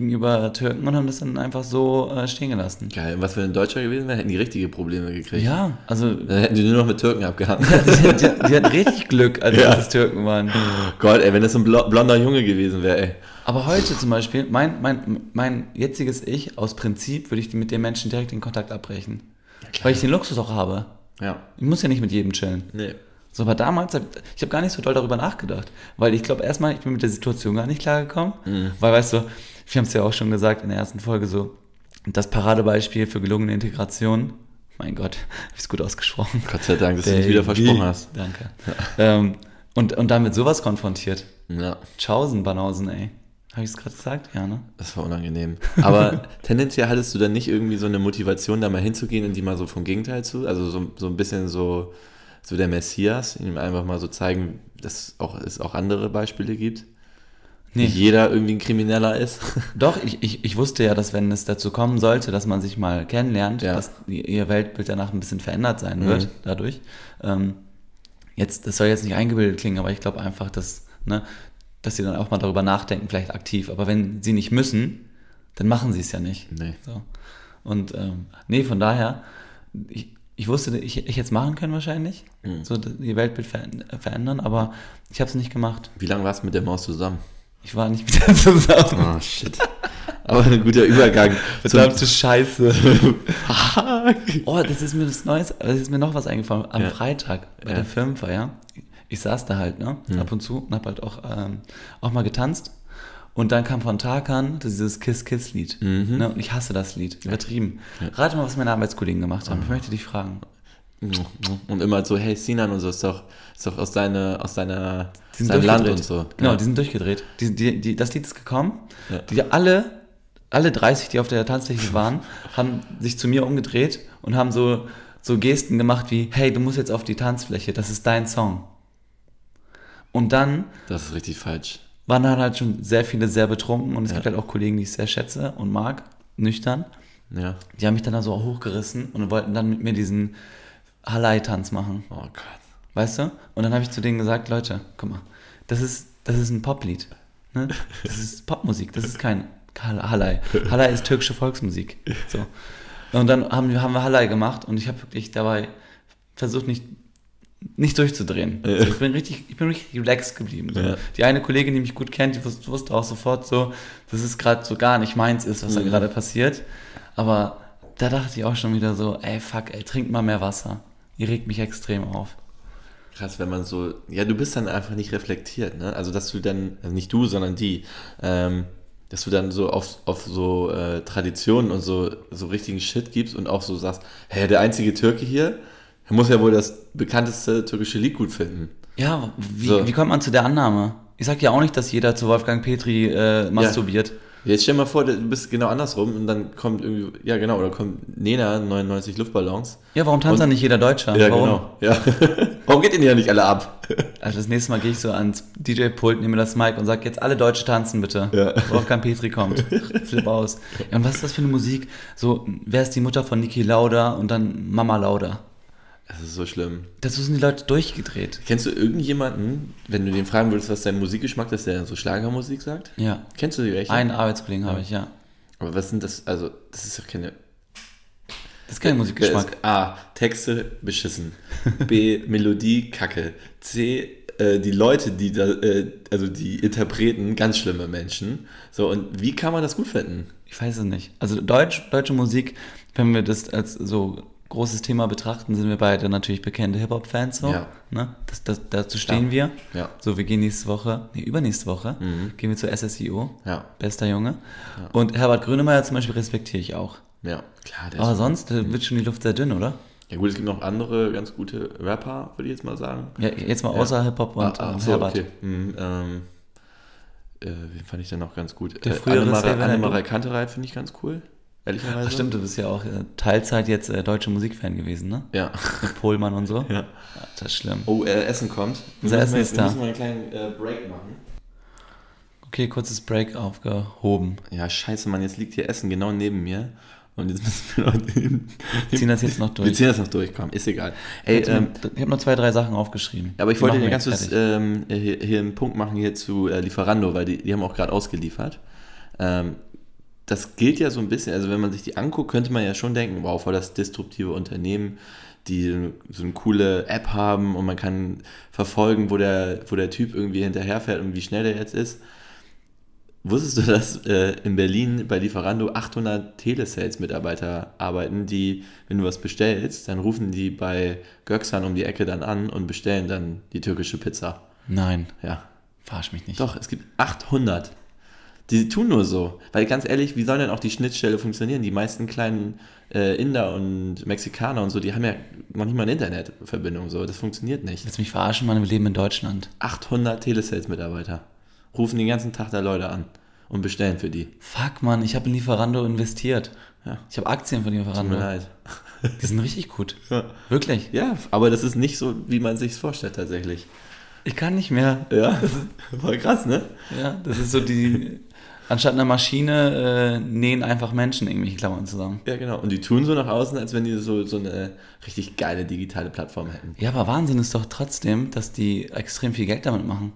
gegenüber Türken und haben das dann einfach so äh, stehen gelassen. Geil. Und was wenn ein Deutscher gewesen wäre, hätten die richtige Probleme gekriegt. Ja, also Dann hätten die nur noch mit Türken abgehangen. die, die, die hatten richtig Glück, als Ja. das Türken waren. Gott, ey, wenn das ein blo- blonder Junge gewesen wäre, ey. Aber heute zum Beispiel, mein, mein, mein jetziges Ich, aus Prinzip, würde ich mit den Menschen direkt den Kontakt abbrechen. Weil ich den Luxus auch habe. Ja. Ich muss ja nicht mit jedem chillen. Nee. So, aber damals, ich habe gar nicht so doll darüber nachgedacht. Weil ich glaube, erstmal, ich bin mit der Situation gar nicht klargekommen. Weil, weißt du, wir haben es ja auch schon gesagt in der ersten Folge so, das Paradebeispiel für gelungene Integration, mein Gott, habe ich es gut ausgesprochen. Gott sei Dank, dass du nicht wieder versprochen hast. Danke. Ähm, und, und damit sowas konfrontiert. Ja, Tschaußen, Banausen, ey. Habe ich es gerade gesagt? Ja, ne? das war unangenehm. Aber tendenziell hattest du dann nicht irgendwie so eine Motivation, da mal hinzugehen und die mal so vom Gegenteil zu, also so, so ein bisschen so, so der Messias, ihm einfach mal so zeigen, dass auch, es auch andere Beispiele gibt. Nee. Jeder irgendwie ein Krimineller ist. Doch, ich, ich, ich wusste ja, dass wenn es dazu kommen sollte, dass man sich mal kennenlernt, Ja. dass ihr Weltbild danach ein bisschen verändert sein wird Mhm. dadurch. Ähm, jetzt, das soll jetzt nicht eingebildet klingen, aber ich glaube einfach, dass, ne, dass sie dann auch mal darüber nachdenken, vielleicht aktiv. Aber wenn sie nicht müssen, dann machen sie es ja nicht. Nee. So. Und ähm, nee, von daher, ich, ich wusste, ich, ich hätte es machen können wahrscheinlich, Mhm. so ihr Weltbild ver verändern, aber ich habe es nicht gemacht. Wie lange warst du mit der Maus zusammen? Ich war nicht mit der zusammen. Oh, shit. Aber ein guter Übergang. Verdammte Scheiße. oh, das ist mir das Neues, das ist mir noch was eingefallen. Am Ja. Freitag bei Ja. der Firmenfeier, ich saß da halt, ne, ab und zu und hab halt auch, ähm, auch mal getanzt. Und dann kam von Tarkan dieses Kiss-Kiss-Lied. Ne, und ich hasse das Lied. Übertrieben. Rate mal, was meine Arbeitskollegen gemacht haben. Ich möchte dich fragen. Und immer so, hey Sinan und so, ist doch, ist doch aus, deine, aus sind deinem Land und so. Genau, Ja. die sind durchgedreht. Die, die, die, das Lied ist gekommen. Ja. Die alle, alle 30, die auf der Tanzfläche waren, haben sich zu mir umgedreht und haben so, so Gesten gemacht wie, hey, du musst jetzt auf die Tanzfläche, das ist dein Song. Und dann Das ist richtig falsch. waren dann halt schon sehr viele sehr betrunken und es Ja. gibt halt auch Kollegen, die ich sehr schätze und mag, nüchtern. Ja. Die haben mich dann da so hochgerissen und wollten dann mit mir diesen Halai-Tanz machen. Oh Gott. Weißt du? Und dann habe ich zu denen gesagt, Leute, guck mal, das ist, das ist ein Poplied. Ne? Das ist Popmusik, das ist kein Hal- Halai. Halai ist türkische Volksmusik. So. Und dann haben wir, haben wir Halai gemacht und ich habe wirklich dabei versucht, nicht, nicht durchzudrehen. Ja. Also ich, bin richtig, ich bin richtig relaxed geblieben. So. Ja. Die eine Kollegin, die mich gut kennt, die wus- wusste auch sofort so, dass es gerade so gar nicht meins ist, was da Mhm. gerade passiert. Aber da dachte ich auch schon wieder so, ey, fuck, ey, trink mal mehr Wasser. Ihr regt mich extrem auf. Krass, wenn man so, ja, du bist dann einfach nicht reflektiert, ne? Also, dass du dann, also nicht du, sondern die, ähm, dass du dann so auf, auf so äh, Traditionen und so, so richtigen Shit gibst und auch so sagst, hä, der einzige Türke hier, der muss ja wohl das bekannteste türkische Lied gut finden. Ja, wie, So. wie kommt man zu der Annahme? Ich sag ja auch nicht, dass jeder zu Wolfgang Petri äh, masturbiert. Jetzt stell dir mal vor, du bist genau andersrum und dann kommt irgendwie, ja genau, oder kommt Nena, 99 Luftballons. Ja, warum tanzt Und- dann nicht jeder Deutscher? Ja, warum? genau. Ja. warum geht denn ja nicht alle ab? Also das nächste Mal gehe ich so ans DJ-Pult, nehme das Mic und sag jetzt alle Deutsche tanzen bitte. Ja. Wolfgang Petri kommt. Flip aus. Ja, und was ist das für eine Musik? So, wer ist die Mutter von Niki Lauda und dann Mama Lauda? Das ist so schlimm. Dazu sind die Leute durchgedreht. Kennst du irgendjemanden, wenn du den fragen würdest, was dein Musikgeschmack ist, der so Schlagermusik sagt? Ja. Kennst du die welche? Einen Arbeitskollegen habe ich, ja. Aber was sind das? Also, das ist doch keine. Das ist kein Musikgeschmack. A. Texte beschissen. B. Melodie kacke. C. Äh, die Leute, die da, äh, also die Interpreten, ganz schlimme Menschen. So, und wie kann man das gut finden? Ich weiß es nicht. Also Deutsch, deutsche Musik, wenn wir das als so großes Thema betrachten, sind wir beide natürlich bekannte Hip-Hop-Fans. So, Ja. ne? das, das, dazu stehen wir. Ja. So, wir gehen nächste Woche, nee, übernächste Woche, gehen wir zur SSIO. Ja. Bester Junge. Und Herbert Grönemeyer zum Beispiel respektiere ich auch. Ja, klar. Aber sonst äh, wird schon die Luft sehr dünn, oder? ja gut, es gibt noch andere ganz gute Rapper, würde ich jetzt mal sagen. Ja, jetzt mal außer Hip-Hop und Ah, ach so, Herbert. okay. Hm, ähm, äh, wen fand ich denn noch ganz gut? Der äh, frühere Naidoo. Kantereit finde ich ganz cool. Ehrlicherweise. Ach, stimmt, du bist ja auch äh, Teilzeit jetzt äh, deutsche Musikfan gewesen, ne? Ja. Mit Pohlmann und so. ja. Das ist schlimm. Oh, äh, Essen kommt. Wir Unser Essen ist wir da. müssen mal einen kleinen äh, Break machen. Okay, kurzes Break aufgehoben. Ja, scheiße, Mann, jetzt liegt hier Essen genau neben mir. Und jetzt müssen wir noch den, Wir ziehen das jetzt noch Wir durch. ziehen das noch durch, komm, ist egal. Ey, Ich ähm, habe noch zwei, drei Sachen aufgeschrieben. aber ich Die wollte dir wir ganz kurz ähm, hier, hier einen Punkt machen hier zu äh, Lieferando, weil die, die haben auch gerade ausgeliefert. Ähm, das gilt ja so ein bisschen, also wenn man sich die anguckt, könnte man ja schon denken, wow, voll das disruptive Unternehmen, die so eine coole App haben und man kann verfolgen, wo der, wo der Typ irgendwie hinterherfährt und wie schnell der jetzt ist. Wusstest du, dass äh, in Berlin bei Lieferando 800 Telesales-Mitarbeiter arbeiten, die, wenn du was bestellst, dann rufen die bei Göksan um die Ecke dann an und bestellen dann die türkische Pizza. Nein, Ja. verarsch mich nicht. Doch, es gibt 800. Die tun nur so. Weil ganz ehrlich, wie soll denn auch die Schnittstelle funktionieren? Die meisten kleinen äh, Inder und Mexikaner und so, die haben ja noch nicht mal eine Internetverbindung. So. Das funktioniert nicht. Willst du mich verarschen, Mann? Wir leben in Deutschland. 800 Telesales-Mitarbeiter rufen den ganzen Tag da Leute an und bestellen für die. Fuck, Mann, ich habe in Lieferando investiert. Ja. Ich habe Aktien von Tut Lieferando. mir leid. Die sind richtig gut. Ja. Wirklich. Ja, aber das ist nicht so, wie man sich vorstellt tatsächlich. Ich kann nicht mehr. Ja, das ist voll krass, ne? Ja, das ist so die. Anstatt einer Maschine äh, nähen einfach Menschen irgendwelche Klammern zusammen. Ja, genau. Und die tun so nach außen, als wenn die so, so eine richtig geile digitale Plattform hätten. Ja, aber Wahnsinn ist doch trotzdem, dass die extrem viel Geld damit machen.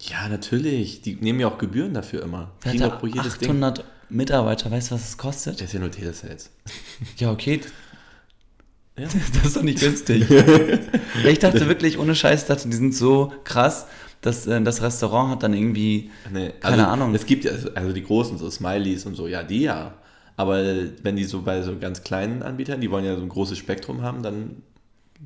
Ja, natürlich. Die nehmen ja auch Gebühren dafür immer. Der hat pro jedes Ding. 800 Mitarbeiter, weißt du, was es kostet? Das ist ja nur Telesales. Ja, okay. Ja. Das ist doch nicht günstig. ich dachte wirklich, ohne Scheiß, dachte, die sind so krass, dass äh, das Restaurant hat dann irgendwie, Nee, keine also, Ahnung. Es gibt ja, also die großen, so Smileys und so, ja, die ja. Aber wenn die so bei so ganz kleinen Anbietern, die wollen ja so ein großes Spektrum haben, dann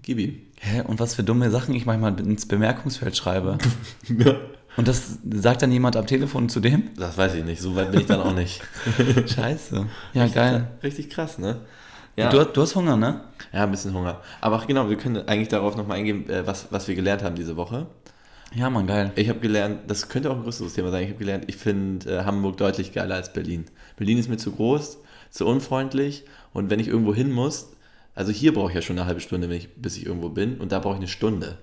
gib ihm. hä, und was für dumme Sachen ich manchmal ins Bemerkungsfeld schreibe. Ja. Und das sagt dann jemand am Telefon zu dem? Das weiß ich nicht, so weit bin ich dann auch nicht. Scheiße. Ja, geil. Richtig krass, ne? Ja. Du, du hast Hunger, ne? Ja, ein bisschen Hunger. Aber genau, wir können eigentlich darauf nochmal eingehen, äh, was, was wir gelernt haben diese Woche. Ja, Mann, geil. Ich habe gelernt, das könnte auch ein größeres Thema sein, ich habe gelernt, ich finde äh, Hamburg deutlich geiler als Berlin. Berlin ist mir zu groß, zu unfreundlich und wenn ich irgendwo hin muss, Also hier brauche ich ja schon eine halbe Stunde, wenn ich, bis ich irgendwo bin und da brauche ich eine Stunde.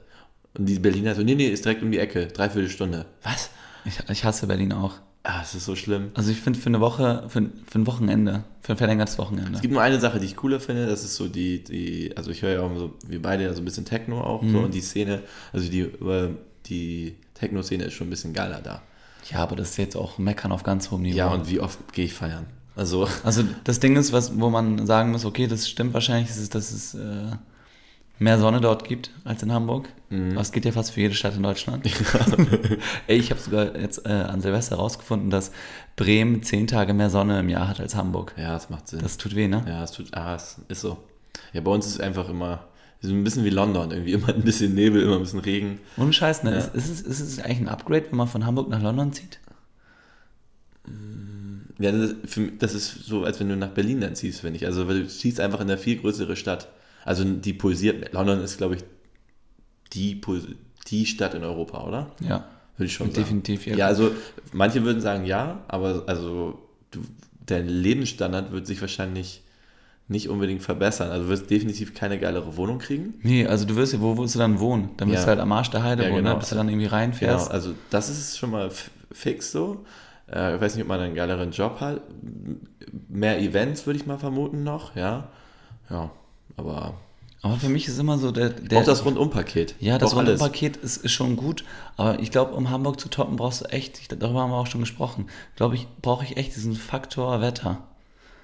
Und die Berliner so, nee, nee, ist direkt um die Ecke, dreiviertel Stunde. Was? Ich, ich hasse Berlin auch. Ah, es ist so schlimm. Also ich finde für eine Woche, für, ein- für ein Wochenende, für ein verlängertes Wochenende. Es gibt nur eine Sache, die ich cooler finde, das ist so die, die also ich höre ja auch so, wir beide ja so ein bisschen Techno auch, so, und die Szene, also die, äh, die Techno-Szene ist schon ein bisschen geiler da. Ja, aber das ist jetzt auch Meckern auf ganz hohem Niveau. Ja, und wie oft gehe ich feiern? Also, Also das Ding ist, was, wo man sagen muss, okay, das stimmt wahrscheinlich, ist, dass es äh, mehr Sonne dort gibt als in Hamburg. Mhm. Aber es geht ja fast für jede Stadt in Deutschland. Ey, ich habe sogar jetzt äh, an Silvester herausgefunden, dass Bremen zehn Tage mehr Sonne im Jahr hat als Hamburg. ja, das macht Sinn. Das tut weh, ne? ja, es tut, ah, es ist so. Ja, bei uns ist es einfach immer, wir sind ein bisschen wie London, irgendwie immer ein bisschen Nebel, immer ein bisschen Regen. Ohne Scheiß, ne? Ja. Ist, ist, es, ist es eigentlich ein Upgrade, wenn man von Hamburg nach London zieht? Ja, das, ist- für, das ist so, als wenn du nach Berlin dann ziehst, finde ich. Also, weil du ziehst einfach in eine viel größere Stadt. Also, die pulsiert. London ist, glaube ich, die, die Stadt in Europa, oder? Ja. Würde ich schon sagen. Definitiv, ja. Ja, also, manche würden sagen ja, aber also, du, dein Lebensstandard wird sich wahrscheinlich nicht unbedingt verbessern. Also, du wirst definitiv keine geilere Wohnung kriegen. Nee, also du wirst ja, wo willst du dann wohnen? Dann wirst Ja. du halt am Arsch der Heide Ja, wohnen, genau. ne? bis du dann irgendwie Genau, reinfährst. also das ist schon mal fix so. Äh, ich weiß nicht, ob man einen geileren Job hat. Mehr Events würde ich mal vermuten noch, ja. Ja, aber Aber für mich ist immer so der... der auch das Rundumpaket. Ja, das. Rundumpaket ist, ist schon gut, aber ich glaube, um Hamburg zu toppen, brauchst du echt, ich, darüber haben wir auch schon gesprochen, glaube ich, brauche ich echt diesen Faktor Wetter.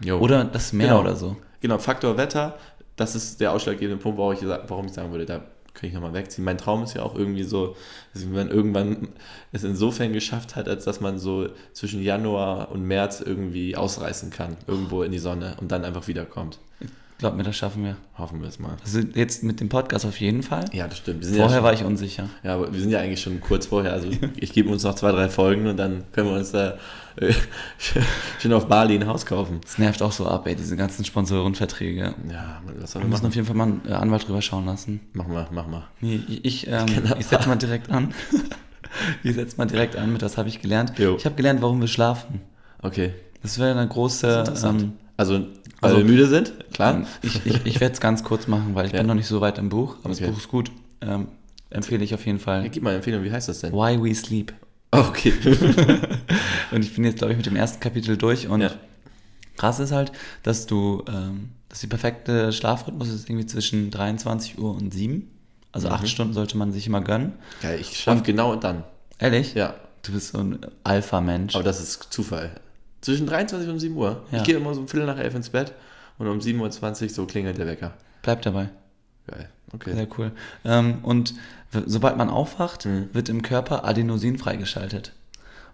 Jo. Oder das Meer Genau. oder so. Genau, Faktor Wetter, das ist der ausschlaggebende Punkt, warum ich, warum ich sagen würde, da kann ich nochmal wegziehen. Mein Traum ist ja auch irgendwie so, dass man irgendwann es insofern geschafft hat, als dass man so zwischen Januar und März irgendwie ausreißen kann, irgendwo in die Sonne und dann einfach wiederkommt. Glaub mir, das schaffen wir. Hoffen wir es mal. Also jetzt mit dem Podcast auf jeden Fall. Ja, das stimmt. Vorher ja schon, war ich unsicher. Ja, aber wir sind ja eigentlich schon kurz vorher. Also ich gebe uns noch zwei, drei Folgen und dann können wir uns da äh, schön auf Bali ein Haus kaufen. Das nervt auch so ab, ey, diese ganzen Sponsorenverträge. Ja, was Wir sollen wir müssen auf jeden Fall mal einen äh, Anwalt drüber schauen lassen. Mach mal, mach mal. Nee, ich, ich, ähm, ich setze mal direkt an. ich setze mal direkt an mit, was habe ich gelernt. Jo. Ich habe gelernt, warum wir schlafen. Okay. Das wäre eine große... Interessant. Ähm, Also, weil Also- wir müde sind, klar. Ich, ich, ich werde es ganz kurz machen, weil ich Ja. bin noch nicht so weit im Buch, aber Okay. das Buch ist gut. Ähm, empfehle ich auf jeden Ja, Fall. gib mal eine Empfehlung, wie heißt das denn? Why We Sleep. Okay. Und ich bin jetzt, glaube ich, mit dem ersten Kapitel durch und Ja. krass ist halt, dass du, ähm, dass die perfekte Schlafrhythmus ist irgendwie zwischen 23 Uhr und 7. Also Mhm. acht Stunden sollte man sich immer gönnen. ja, ich schlafe genau dann. Ehrlich? Ja, Du bist so ein Alpha-Mensch. aber das ist Zufall. Zwischen 23 und 7 Uhr. Ja. Ich gehe immer so um Viertel nach elf ins Bett und um 7.20 Uhr so klingelt der Wecker. Bleib dabei. Geil. Okay. Sehr cool. Ähm, und sobald man aufwacht, Mhm. wird im Körper Adenosin freigeschaltet.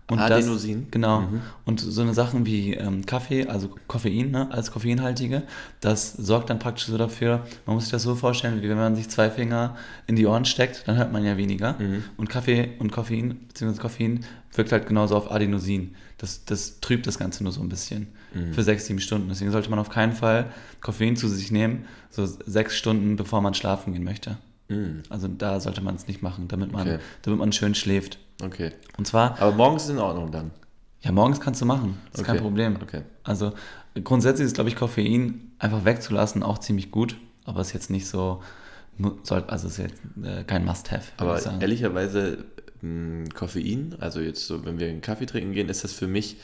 Und Adenosin? Das, genau. Mhm. Und so eine Sachen wie ähm, Kaffee, also Koffein, ne, als Koffeinhaltige, das sorgt dann praktisch so dafür, man muss sich das so vorstellen, wie wenn man sich zwei Finger in die Ohren steckt, dann hört man ja weniger. Mhm. Und Kaffee und Koffein, beziehungsweise Koffein, wirkt halt genauso auf Adenosin. Das, das trübt das Ganze nur so ein bisschen Mhm. für sechs, sieben Stunden. Deswegen sollte man auf keinen Fall Koffein zu sich nehmen, so sechs Stunden, bevor man schlafen gehen möchte. Mhm. Also da sollte man es nicht machen, damit man, Okay. damit man schön schläft. Okay. Und zwar, Aber morgens ist in Ordnung dann. ja, morgens kannst du machen. Das ist kein Okay. Problem. Okay. Also grundsätzlich ist, glaube ich, Koffein einfach wegzulassen auch ziemlich gut, aber ist jetzt nicht so, also ist jetzt äh, kein Must-Have. Aber ehrlicherweise, mh, Koffein, also jetzt so, wenn wir einen Kaffee trinken gehen, ist das für mich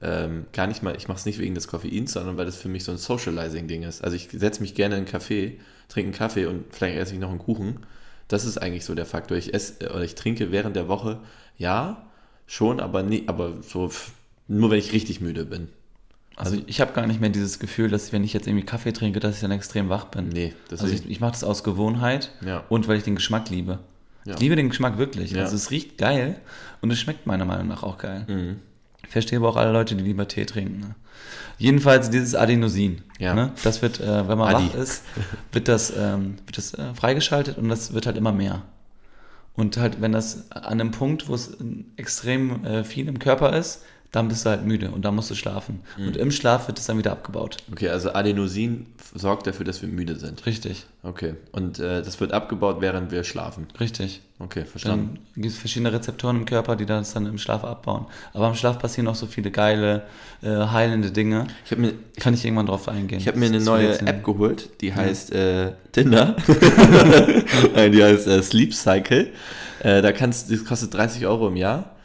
ähm, gar nicht mal, ich mache es nicht wegen des Koffeins, sondern weil das für mich so ein Socializing-Ding ist. Also ich setze mich gerne in einen Café, trinke einen Kaffee und vielleicht esse ich noch einen Kuchen. Das ist eigentlich so der Faktor. Ich esse oder ich trinke während der Woche, ja, schon, aber nie, aber so nur wenn ich richtig müde bin. Also ich habe gar nicht mehr dieses Gefühl, dass wenn ich jetzt irgendwie Kaffee trinke, dass ich dann extrem wach bin. Nee, das Also ist ich, ich mache das aus Gewohnheit Ja. und weil ich den Geschmack liebe. Ja. Ich liebe den Geschmack wirklich. Ja. Also es riecht geil und es schmeckt meiner Meinung nach auch geil. Mhm. Ich verstehe aber auch alle Leute, die lieber Tee trinken. Ne? Jedenfalls dieses Adenosin. Ja. Ne? Das wird, äh, wenn man Adi. wach ist, wird das, ähm, wird das äh, freigeschaltet und das wird halt immer mehr. Und halt, wenn das an einem Punkt, wo es äh, extrem äh, viel im Körper ist, dann bist du halt müde und dann musst du schlafen. Und im Schlaf wird es dann wieder abgebaut. Okay, also Adenosin sorgt dafür, dass wir müde sind. Richtig, Okay. Und äh, das wird abgebaut, während wir schlafen. richtig. Okay, verstanden. Dann gibt es verschiedene Rezeptoren im Körper, die das dann im Schlaf abbauen. Aber im Schlaf passieren auch so viele geile, äh, heilende Dinge. Ich habe mir, Kann ich irgendwann drauf eingehen. ich hab mir eine neue App geholt, die heißt äh, Tinder. Nein, die heißt äh, Sleep Cycle. Äh, da kannst, das kostet 30 Euro im Jahr.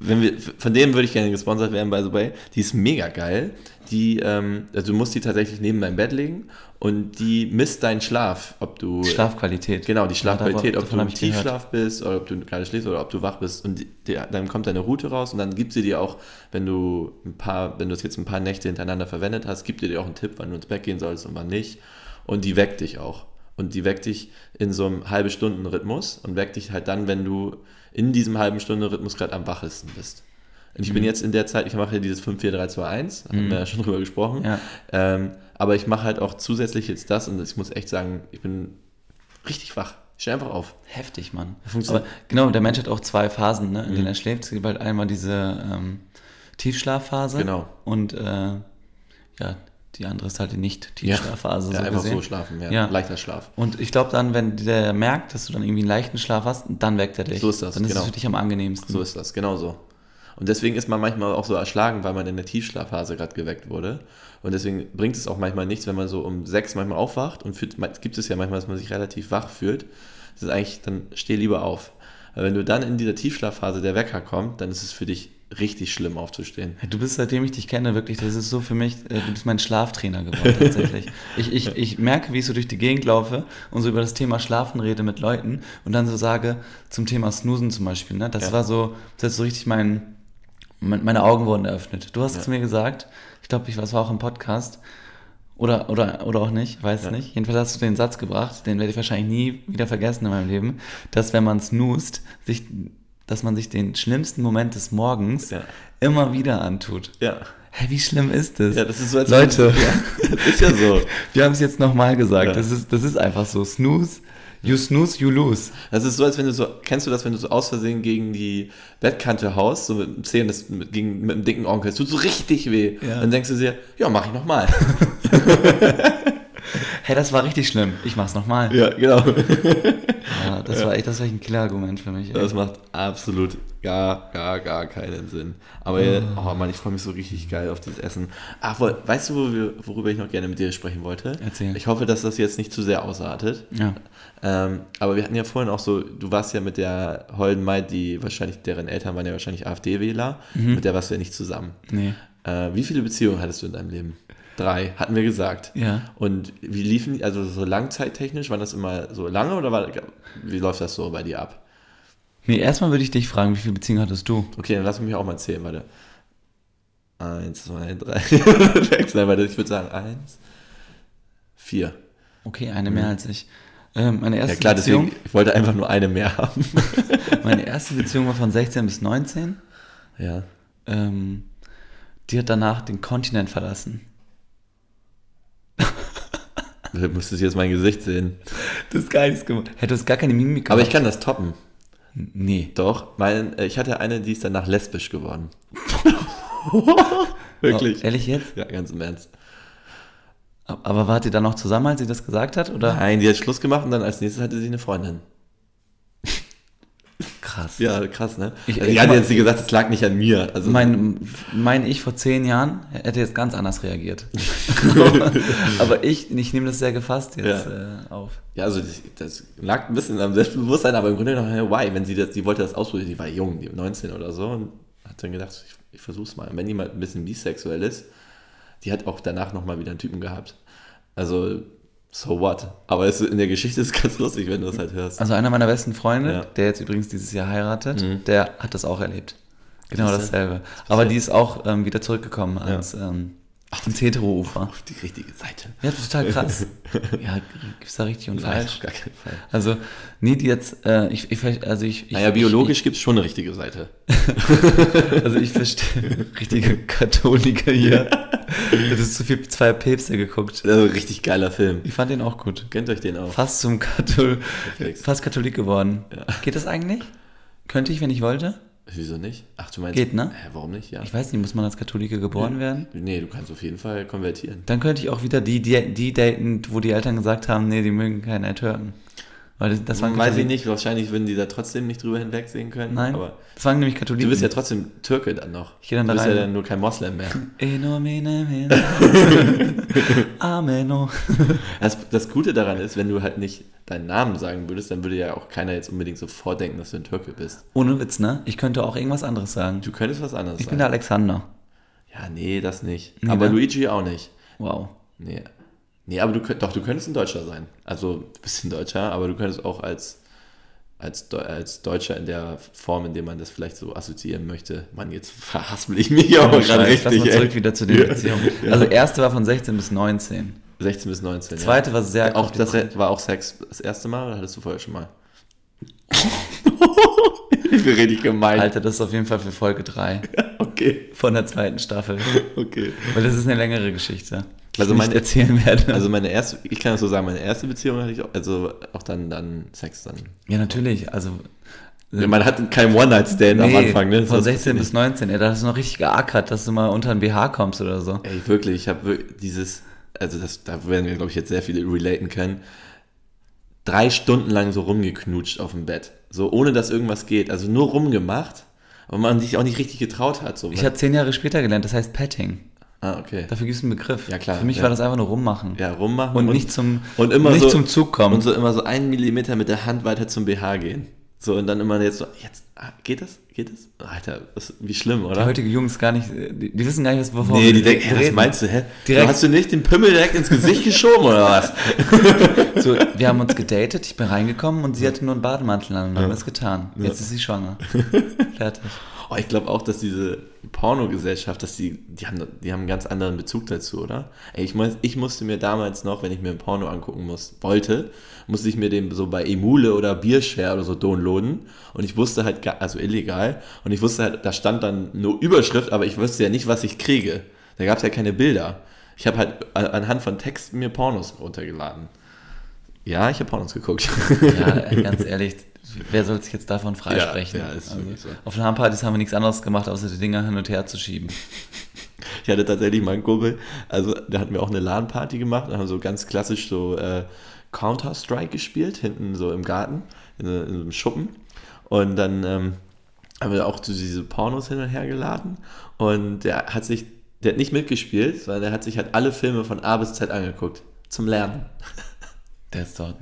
Wenn wir, von denen würde ich gerne gesponsert werden, by the way. Die ist mega geil. Die, ähm, also du musst die tatsächlich neben dein Bett legen und die misst deinen Schlaf, ob du Schlafqualität. Genau, die Schlafqualität, Ja, ob du im ich gehört. Tiefschlaf bist oder ob du gerade schläfst oder ob du wach bist. Und die, dann kommt deine Route raus und dann gibt sie dir auch, wenn du ein paar, wenn du es jetzt ein paar Nächte hintereinander verwendet hast, gibt dir dir auch einen Tipp, wann du ins Bett gehen sollst und wann nicht. Und die weckt dich auch. Und die weckt dich in so einem halbe Stunden Rhythmus und weckt dich halt dann, wenn du in diesem halben Stunden Rhythmus gerade am wachesten bist. Und ich bin Mhm. jetzt in der Zeit, ich mache ja dieses 5, 4, 3, 2, 1, haben wir ja schon drüber gesprochen. Ja. Ähm, aber ich mache halt auch zusätzlich jetzt das und ich muss echt sagen, ich bin richtig wach. Ich stehe einfach auf. Heftig, Mann. Funktioniert. Aber genau, der Mensch hat auch zwei Phasen, ne, in Mhm. denen er schläft. Es gibt halt einmal diese ähm, Tiefschlafphase. Genau. Und äh, ja, die andere ist halt die Nicht-Tiefschlafphase. Ja, so einfach gesehen. so schlafen, ja. Ja. Leichter Schlaf. Und ich glaube dann, wenn der merkt, dass du dann irgendwie einen leichten Schlaf hast, dann weckt er dich. So ist das, Dann ist genau. es für dich am angenehmsten. So ist das, genau so. Und deswegen ist man manchmal auch so erschlagen, weil man in der Tiefschlafphase gerade geweckt wurde. Und deswegen bringt es auch manchmal nichts, wenn man so um sechs manchmal aufwacht und fühlt, gibt es ja manchmal, dass man sich relativ wach fühlt. Das ist eigentlich, dann steh lieber auf. Weil wenn du dann in dieser Tiefschlafphase der Wecker kommt, dann ist es für dich richtig schlimm aufzustehen. Du bist, seitdem ich dich kenne, wirklich, das ist so für mich, äh, du bist mein Schlaftrainer geworden tatsächlich. ich, ich, ich merke, wie ich so durch die Gegend laufe und so über das Thema Schlafen rede mit Leuten und dann so sage, zum Thema Snoosen zum Beispiel, ne? das Ja. war so, das hat so richtig mein, mein, meine Augen wurden eröffnet. Du hast Ja. zu mir gesagt, ich glaube, ich das war auch im Podcast, oder, oder, oder auch nicht, weiß Ja. nicht. Jedenfalls hast du den Satz gebracht, den werde ich wahrscheinlich nie wieder vergessen in meinem Leben, dass wenn man snoost, sich, dass man sich den schlimmsten Moment des Morgens Ja. immer wieder antut. Ja. Hä, wie schlimm ist das? Ja, das ist so, als Leute, Ja, das ist ja so. wir haben es jetzt nochmal gesagt. Ja. Das, ist, das ist einfach so. Snooze, you snooze, you lose. Das ist so, als wenn du so, kennst du das, wenn du so aus Versehen gegen die Bettkante haust, so mit dem Zehen, das mit, gegen, mit dem dicken Onkel, es tut so richtig weh. Ja. Dann denkst du dir, ja, mach ich nochmal. Hey, das war richtig schlimm. Ich mach's nochmal. ja, genau. Ja, das war echt, das war echt ein Killer-Argument für mich. ey. Das macht absolut gar, gar, gar keinen Sinn. Aber, oh Mann, ich freue mich so richtig geil auf dieses Essen. Ach, weißt du, worüber ich noch gerne mit dir sprechen wollte? Erzähl. Ich hoffe, dass das jetzt nicht zu sehr ausartet. Ja. Ähm, aber wir hatten ja vorhin auch so, du warst ja mit der Holden Maid, die wahrscheinlich, deren Eltern waren ja wahrscheinlich AfD-Wähler, mit der warst du ja nicht zusammen. Nee. Äh, wie viele Beziehungen hattest du in deinem Leben? Drei, hatten wir gesagt. Ja. Und wie liefen die, also so langzeittechnisch, waren das immer so lange oder war, wie läuft das so bei dir ab? Nee, erstmal würde ich dich fragen, wie viele Beziehungen hattest du? Okay, dann lass mich auch mal zählen, warte. Eins, zwei, drei, sechs, nein, warte, ich würde sagen eins, vier. Okay, eine mehr als ich. Ähm, meine erste Ja klar, Beziehung, deswegen, ich wollte einfach nur eine mehr haben. meine erste Beziehung war von 16 bis 19. ja. Ähm, die hat danach den Kontinent verlassen. Du müsstest jetzt mein Gesicht sehen. Das ist gar nichts gemacht. Hättest gar keine Mimik Aber ich kann das toppen. Nee. Doch, mein, äh, ich hatte eine, die ist danach lesbisch geworden. Oh, ehrlich jetzt? Ja, ganz im Ernst. Aber wart ihr dann noch zusammen, als sie das gesagt hat? Oder? Nein, die hat Schluss gemacht und dann als nächstes hatte sie eine Freundin. Krass. Ja, krass, ne? Ich- also, ich- die hat jetzt gesagt, es lag nicht an mir. Also, Mein, mein Ich vor zehn Jahren hätte jetzt ganz anders reagiert. Aber ich, ich nehme das sehr gefasst jetzt äh, auf. ja, also das, das lag ein bisschen am Selbstbewusstsein, aber im Grunde genommen, hey, why? Wenn sie das, sie wollte das ausprobieren, die war jung, die war 19 oder so und hat dann gedacht, ich, ich versuch's mal. Und wenn jemand ein bisschen bisexuell ist, die hat auch danach nochmal wieder einen Typen gehabt. Also, so what? Aber es, in der Geschichte ist es ganz lustig, wenn du das halt hörst. Also einer meiner besten Freunde, Ja. der jetzt übrigens dieses Jahr heiratet, Mhm. der hat das auch erlebt. Genau dasselbe. Aber die ist auch ähm, wieder zurückgekommen ans, ähm, ins Hetero-Ufer. Auf die richtige Seite. Ja, total krass. ja, gibt's da richtig und Nein, falsch? auf gar keinen Fall. Also, nee, die jetzt, äh, ich, ich, also ich, ich Naja, biologisch gibt es schon eine richtige Seite. Ich, also ich verstehe, richtige Katholiker hier. Das ist zu viel zwei Päpste geguckt. Also, richtig geiler Film. Ich fand den auch gut. Kennt euch den auch. Fast zum Kathol Perfekt. fast Katholik geworden. Ja. Geht das eigentlich? Könnte ich, wenn ich wollte? Wieso nicht? Ach, du meinst. Geht, ne? Hä, warum nicht? Ja. Ich weiß nicht, muss man als Katholike geboren werden? Nee, du kannst auf jeden Fall konvertieren. Dann könnte ich auch wieder die, die, die daten, wo die Eltern gesagt haben, nee, die mögen keinen Türken. Weil das, das waren Weiß ich Katholiken. nicht, wahrscheinlich würden die da trotzdem nicht drüber hinwegsehen können. Nein, Aber das waren nämlich Katholiken. du bist ja trotzdem Türke dann noch. Ich geh dann du da bist ja dann nur kein Moslem mehr. Eno mene mene. Ameno. Das, das Gute daran ist, wenn du halt nicht deinen Namen sagen würdest, dann würde ja auch keiner jetzt unbedingt sofort denken, dass du ein Türke bist. Ohne Witz, ne? Ich könnte auch irgendwas anderes sagen. Du könntest was anderes Ich sagen. bin der Alexander. ja, nee, das nicht. Nee, aber ne? Luigi auch nicht. Wow. Nee. Nee, aber du könnt, doch, du könntest ein Deutscher sein. Also ein bisschen Deutscher, aber du könntest auch als, als, als Deutscher in der Form, in der man das vielleicht so assoziieren möchte. Mann, jetzt verhaspel ich mich aber Oh, gerade Scheiß, Lass richtig. mal zurück wieder zu den Beziehungen. Also erste war von 16 bis 19. 16 bis 19. Zweite ja. war sehr auch das war auch Sex das erste Mal oder hattest du vorher schon mal? ich bin richtig gemein. Alter, das ist auf jeden Fall für Folge 3 Okay, von der zweiten Staffel. okay. Weil das ist eine längere Geschichte. Also nicht erzählen werde. Also meine erste, ich kann das so sagen, meine erste Beziehung hatte ich auch, also auch dann, dann Sex dann. ja, natürlich. Also Man hat keinen One-Night-Stand am Anfang, ne? von Das 16 ist bis 19. Ey, da hast du noch richtig geackert, dass du mal unter ein BH kommst oder so. Ey, wirklich, ich habe dieses, also das, da werden wir, glaube ich, jetzt sehr viele relaten können. Drei Stunden lang so rumgeknutscht auf dem Bett. So ohne dass irgendwas geht. Also nur rumgemacht, aber man sich auch nicht richtig getraut hat. So. Ich habe zehn Jahre später gelernt, das heißt Petting. Ah, okay. Dafür gibt es einen Begriff. Ja, klar, Für mich ja. war das einfach nur rummachen. Ja, rummachen Und, nicht zum, und immer nicht so, zum Zug kommen. Und so immer so einen Millimeter mit der Hand weiter zum BH gehen. So, und dann immer jetzt so, jetzt, ah, geht das? Geht das? Alter, das, wie schlimm, oder? Die heutige Jungs gar nicht, die, die wissen gar nicht, was wovon Nee, die denken, was meinst du, hä? Direkt- hast du nicht den Pimmel direkt ins Gesicht geschoben, oder was? So, wir haben uns gedatet, ich bin reingekommen und sie hatte nur einen Bademantel an und haben es getan. Jetzt ist sie schwanger. Fertig. Oh, ich glaube auch, dass diese Pornogesellschaft, dass die, die haben, die haben einen ganz anderen Bezug dazu, oder? Ey, ich, mein, ich musste mir damals noch, wenn ich mir ein Porno angucken muss, wollte, musste ich mir den so bei Emule oder Beershare oder so downloaden und ich wusste halt, also illegal, und ich wusste halt, da stand dann nur Überschrift, aber ich wusste ja nicht, was ich kriege. Da gab es ja keine Bilder. Ich habe halt anhand von Texten mir Pornos runtergeladen. Ja, ich habe Pornos geguckt. Ja, ganz ehrlich, wer soll sich jetzt davon freisprechen? Ja, ja, ist wirklich so. Auf LAN-Partys haben wir nichts anderes gemacht, außer die Dinger hin und her zu schieben. Ich hatte tatsächlich mal einen Kumpel, also da hatten wir auch eine LAN-Party gemacht und haben so ganz klassisch so äh, Counter-Strike gespielt, hinten so im Garten, in, so- in so einem Schuppen. Und dann ähm, haben wir auch so diese Pornos hin und her geladen und der hat sich, der hat nicht mitgespielt, sondern der hat sich halt alle Filme von A bis Z angeguckt, zum Lernen. Der ist doch,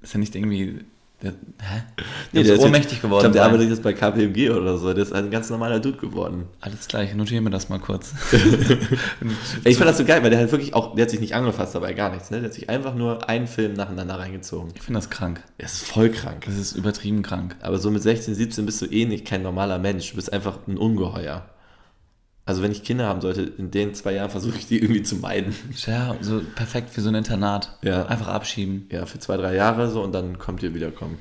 ist ja nicht irgendwie, der, hä? Nee, der ist jetzt- ohnmächtig geworden. Ich glaube, der arbeitet jetzt bei KPMG oder so, der ist ein ganz normaler Dude geworden. Alles gleich, notieren wir das mal kurz. Ich fand das so geil, weil der halt wirklich auch, der hat sich nicht angefasst dabei, gar nichts, ne? Der hat sich einfach nur einen Film nacheinander reingezogen. Ich finde das krank. Das ist voll krank. Das ist übertrieben krank. Aber so mit 16, 17 bist du eh nicht kein normaler Mensch. Du bist einfach ein Ungeheuer. Also wenn ich Kinder haben sollte, in den zwei Jahren versuche ich die irgendwie zu meiden. Ja, so perfekt für so ein Internat. Ja. Einfach abschieben. Ja, für zwei, drei Jahre so und dann kommt ihr wiederkommen.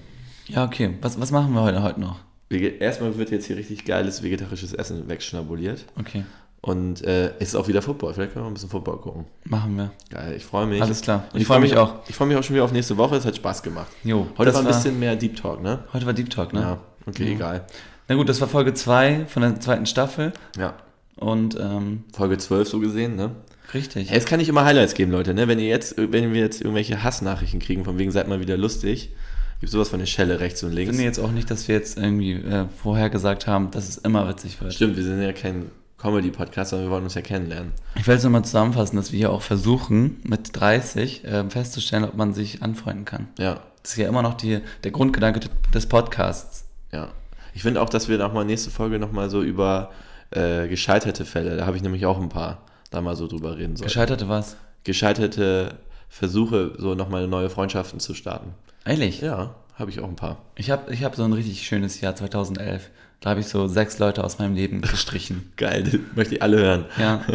Ja, okay. Was, was machen wir heute, heute noch? Erstmal wird jetzt hier richtig geiles vegetarisches Essen wegschnabuliert. Okay, Und äh, es ist auch wieder Football. Vielleicht können wir ein bisschen Football gucken. machen wir. Geil, ich freue mich. Alles klar. Und Ich freu mich auch. Ich freue mich auch schon wieder auf nächste Woche. Es hat Spaß gemacht. Jo, Heute war ein bisschen mehr Deep Talk, ne? Heute war Deep Talk, ne? Ja, okay, Ja. egal. Na gut, das war Folge 2 von der zweiten Staffel. Ja, Und ähm, Folge 12 so gesehen, ne? richtig. Jetzt kann ich immer Highlights geben, Leute. Ne? Wenn ihr jetzt, wenn wir jetzt irgendwelche Hassnachrichten kriegen, von wegen seid mal wieder lustig, gibt sowas von der Schelle rechts und Ich links. finde jetzt auch nicht, dass wir jetzt irgendwie äh, vorher gesagt haben, dass es immer witzig wird. Stimmt, wir sind ja kein Comedy-Podcast, sondern wir wollen uns ja kennenlernen. Ich will es nochmal zusammenfassen, dass wir hier auch versuchen, mit 30 äh, festzustellen, ob man sich anfreunden kann. Ja, Das ist ja immer noch die, der Grundgedanke des Podcasts. ja. Ich finde auch, dass wir nochmal nächste Folge nochmal so über äh, gescheiterte Fälle, da habe ich nämlich auch ein paar, da mal so drüber reden sollen. Gescheiterte was? Gescheiterte Versuche, so nochmal neue Freundschaften zu starten. Ehrlich? Ja, habe ich auch ein paar. Ich habe ich hab so ein richtig schönes Jahr 2011. Da habe ich so sechs Leute aus meinem Leben gestrichen. Geil, das möchte ich alle hören. Ja.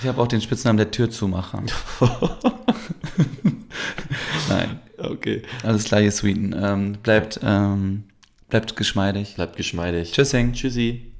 Ich habe auch den Spitznamen der Türzumacher. Nein, Okay. alles klar, ihr Sweeten. Ähm, bleibt, ähm, bleibt geschmeidig. Bleibt geschmeidig. Tschüssing. Tschüssi.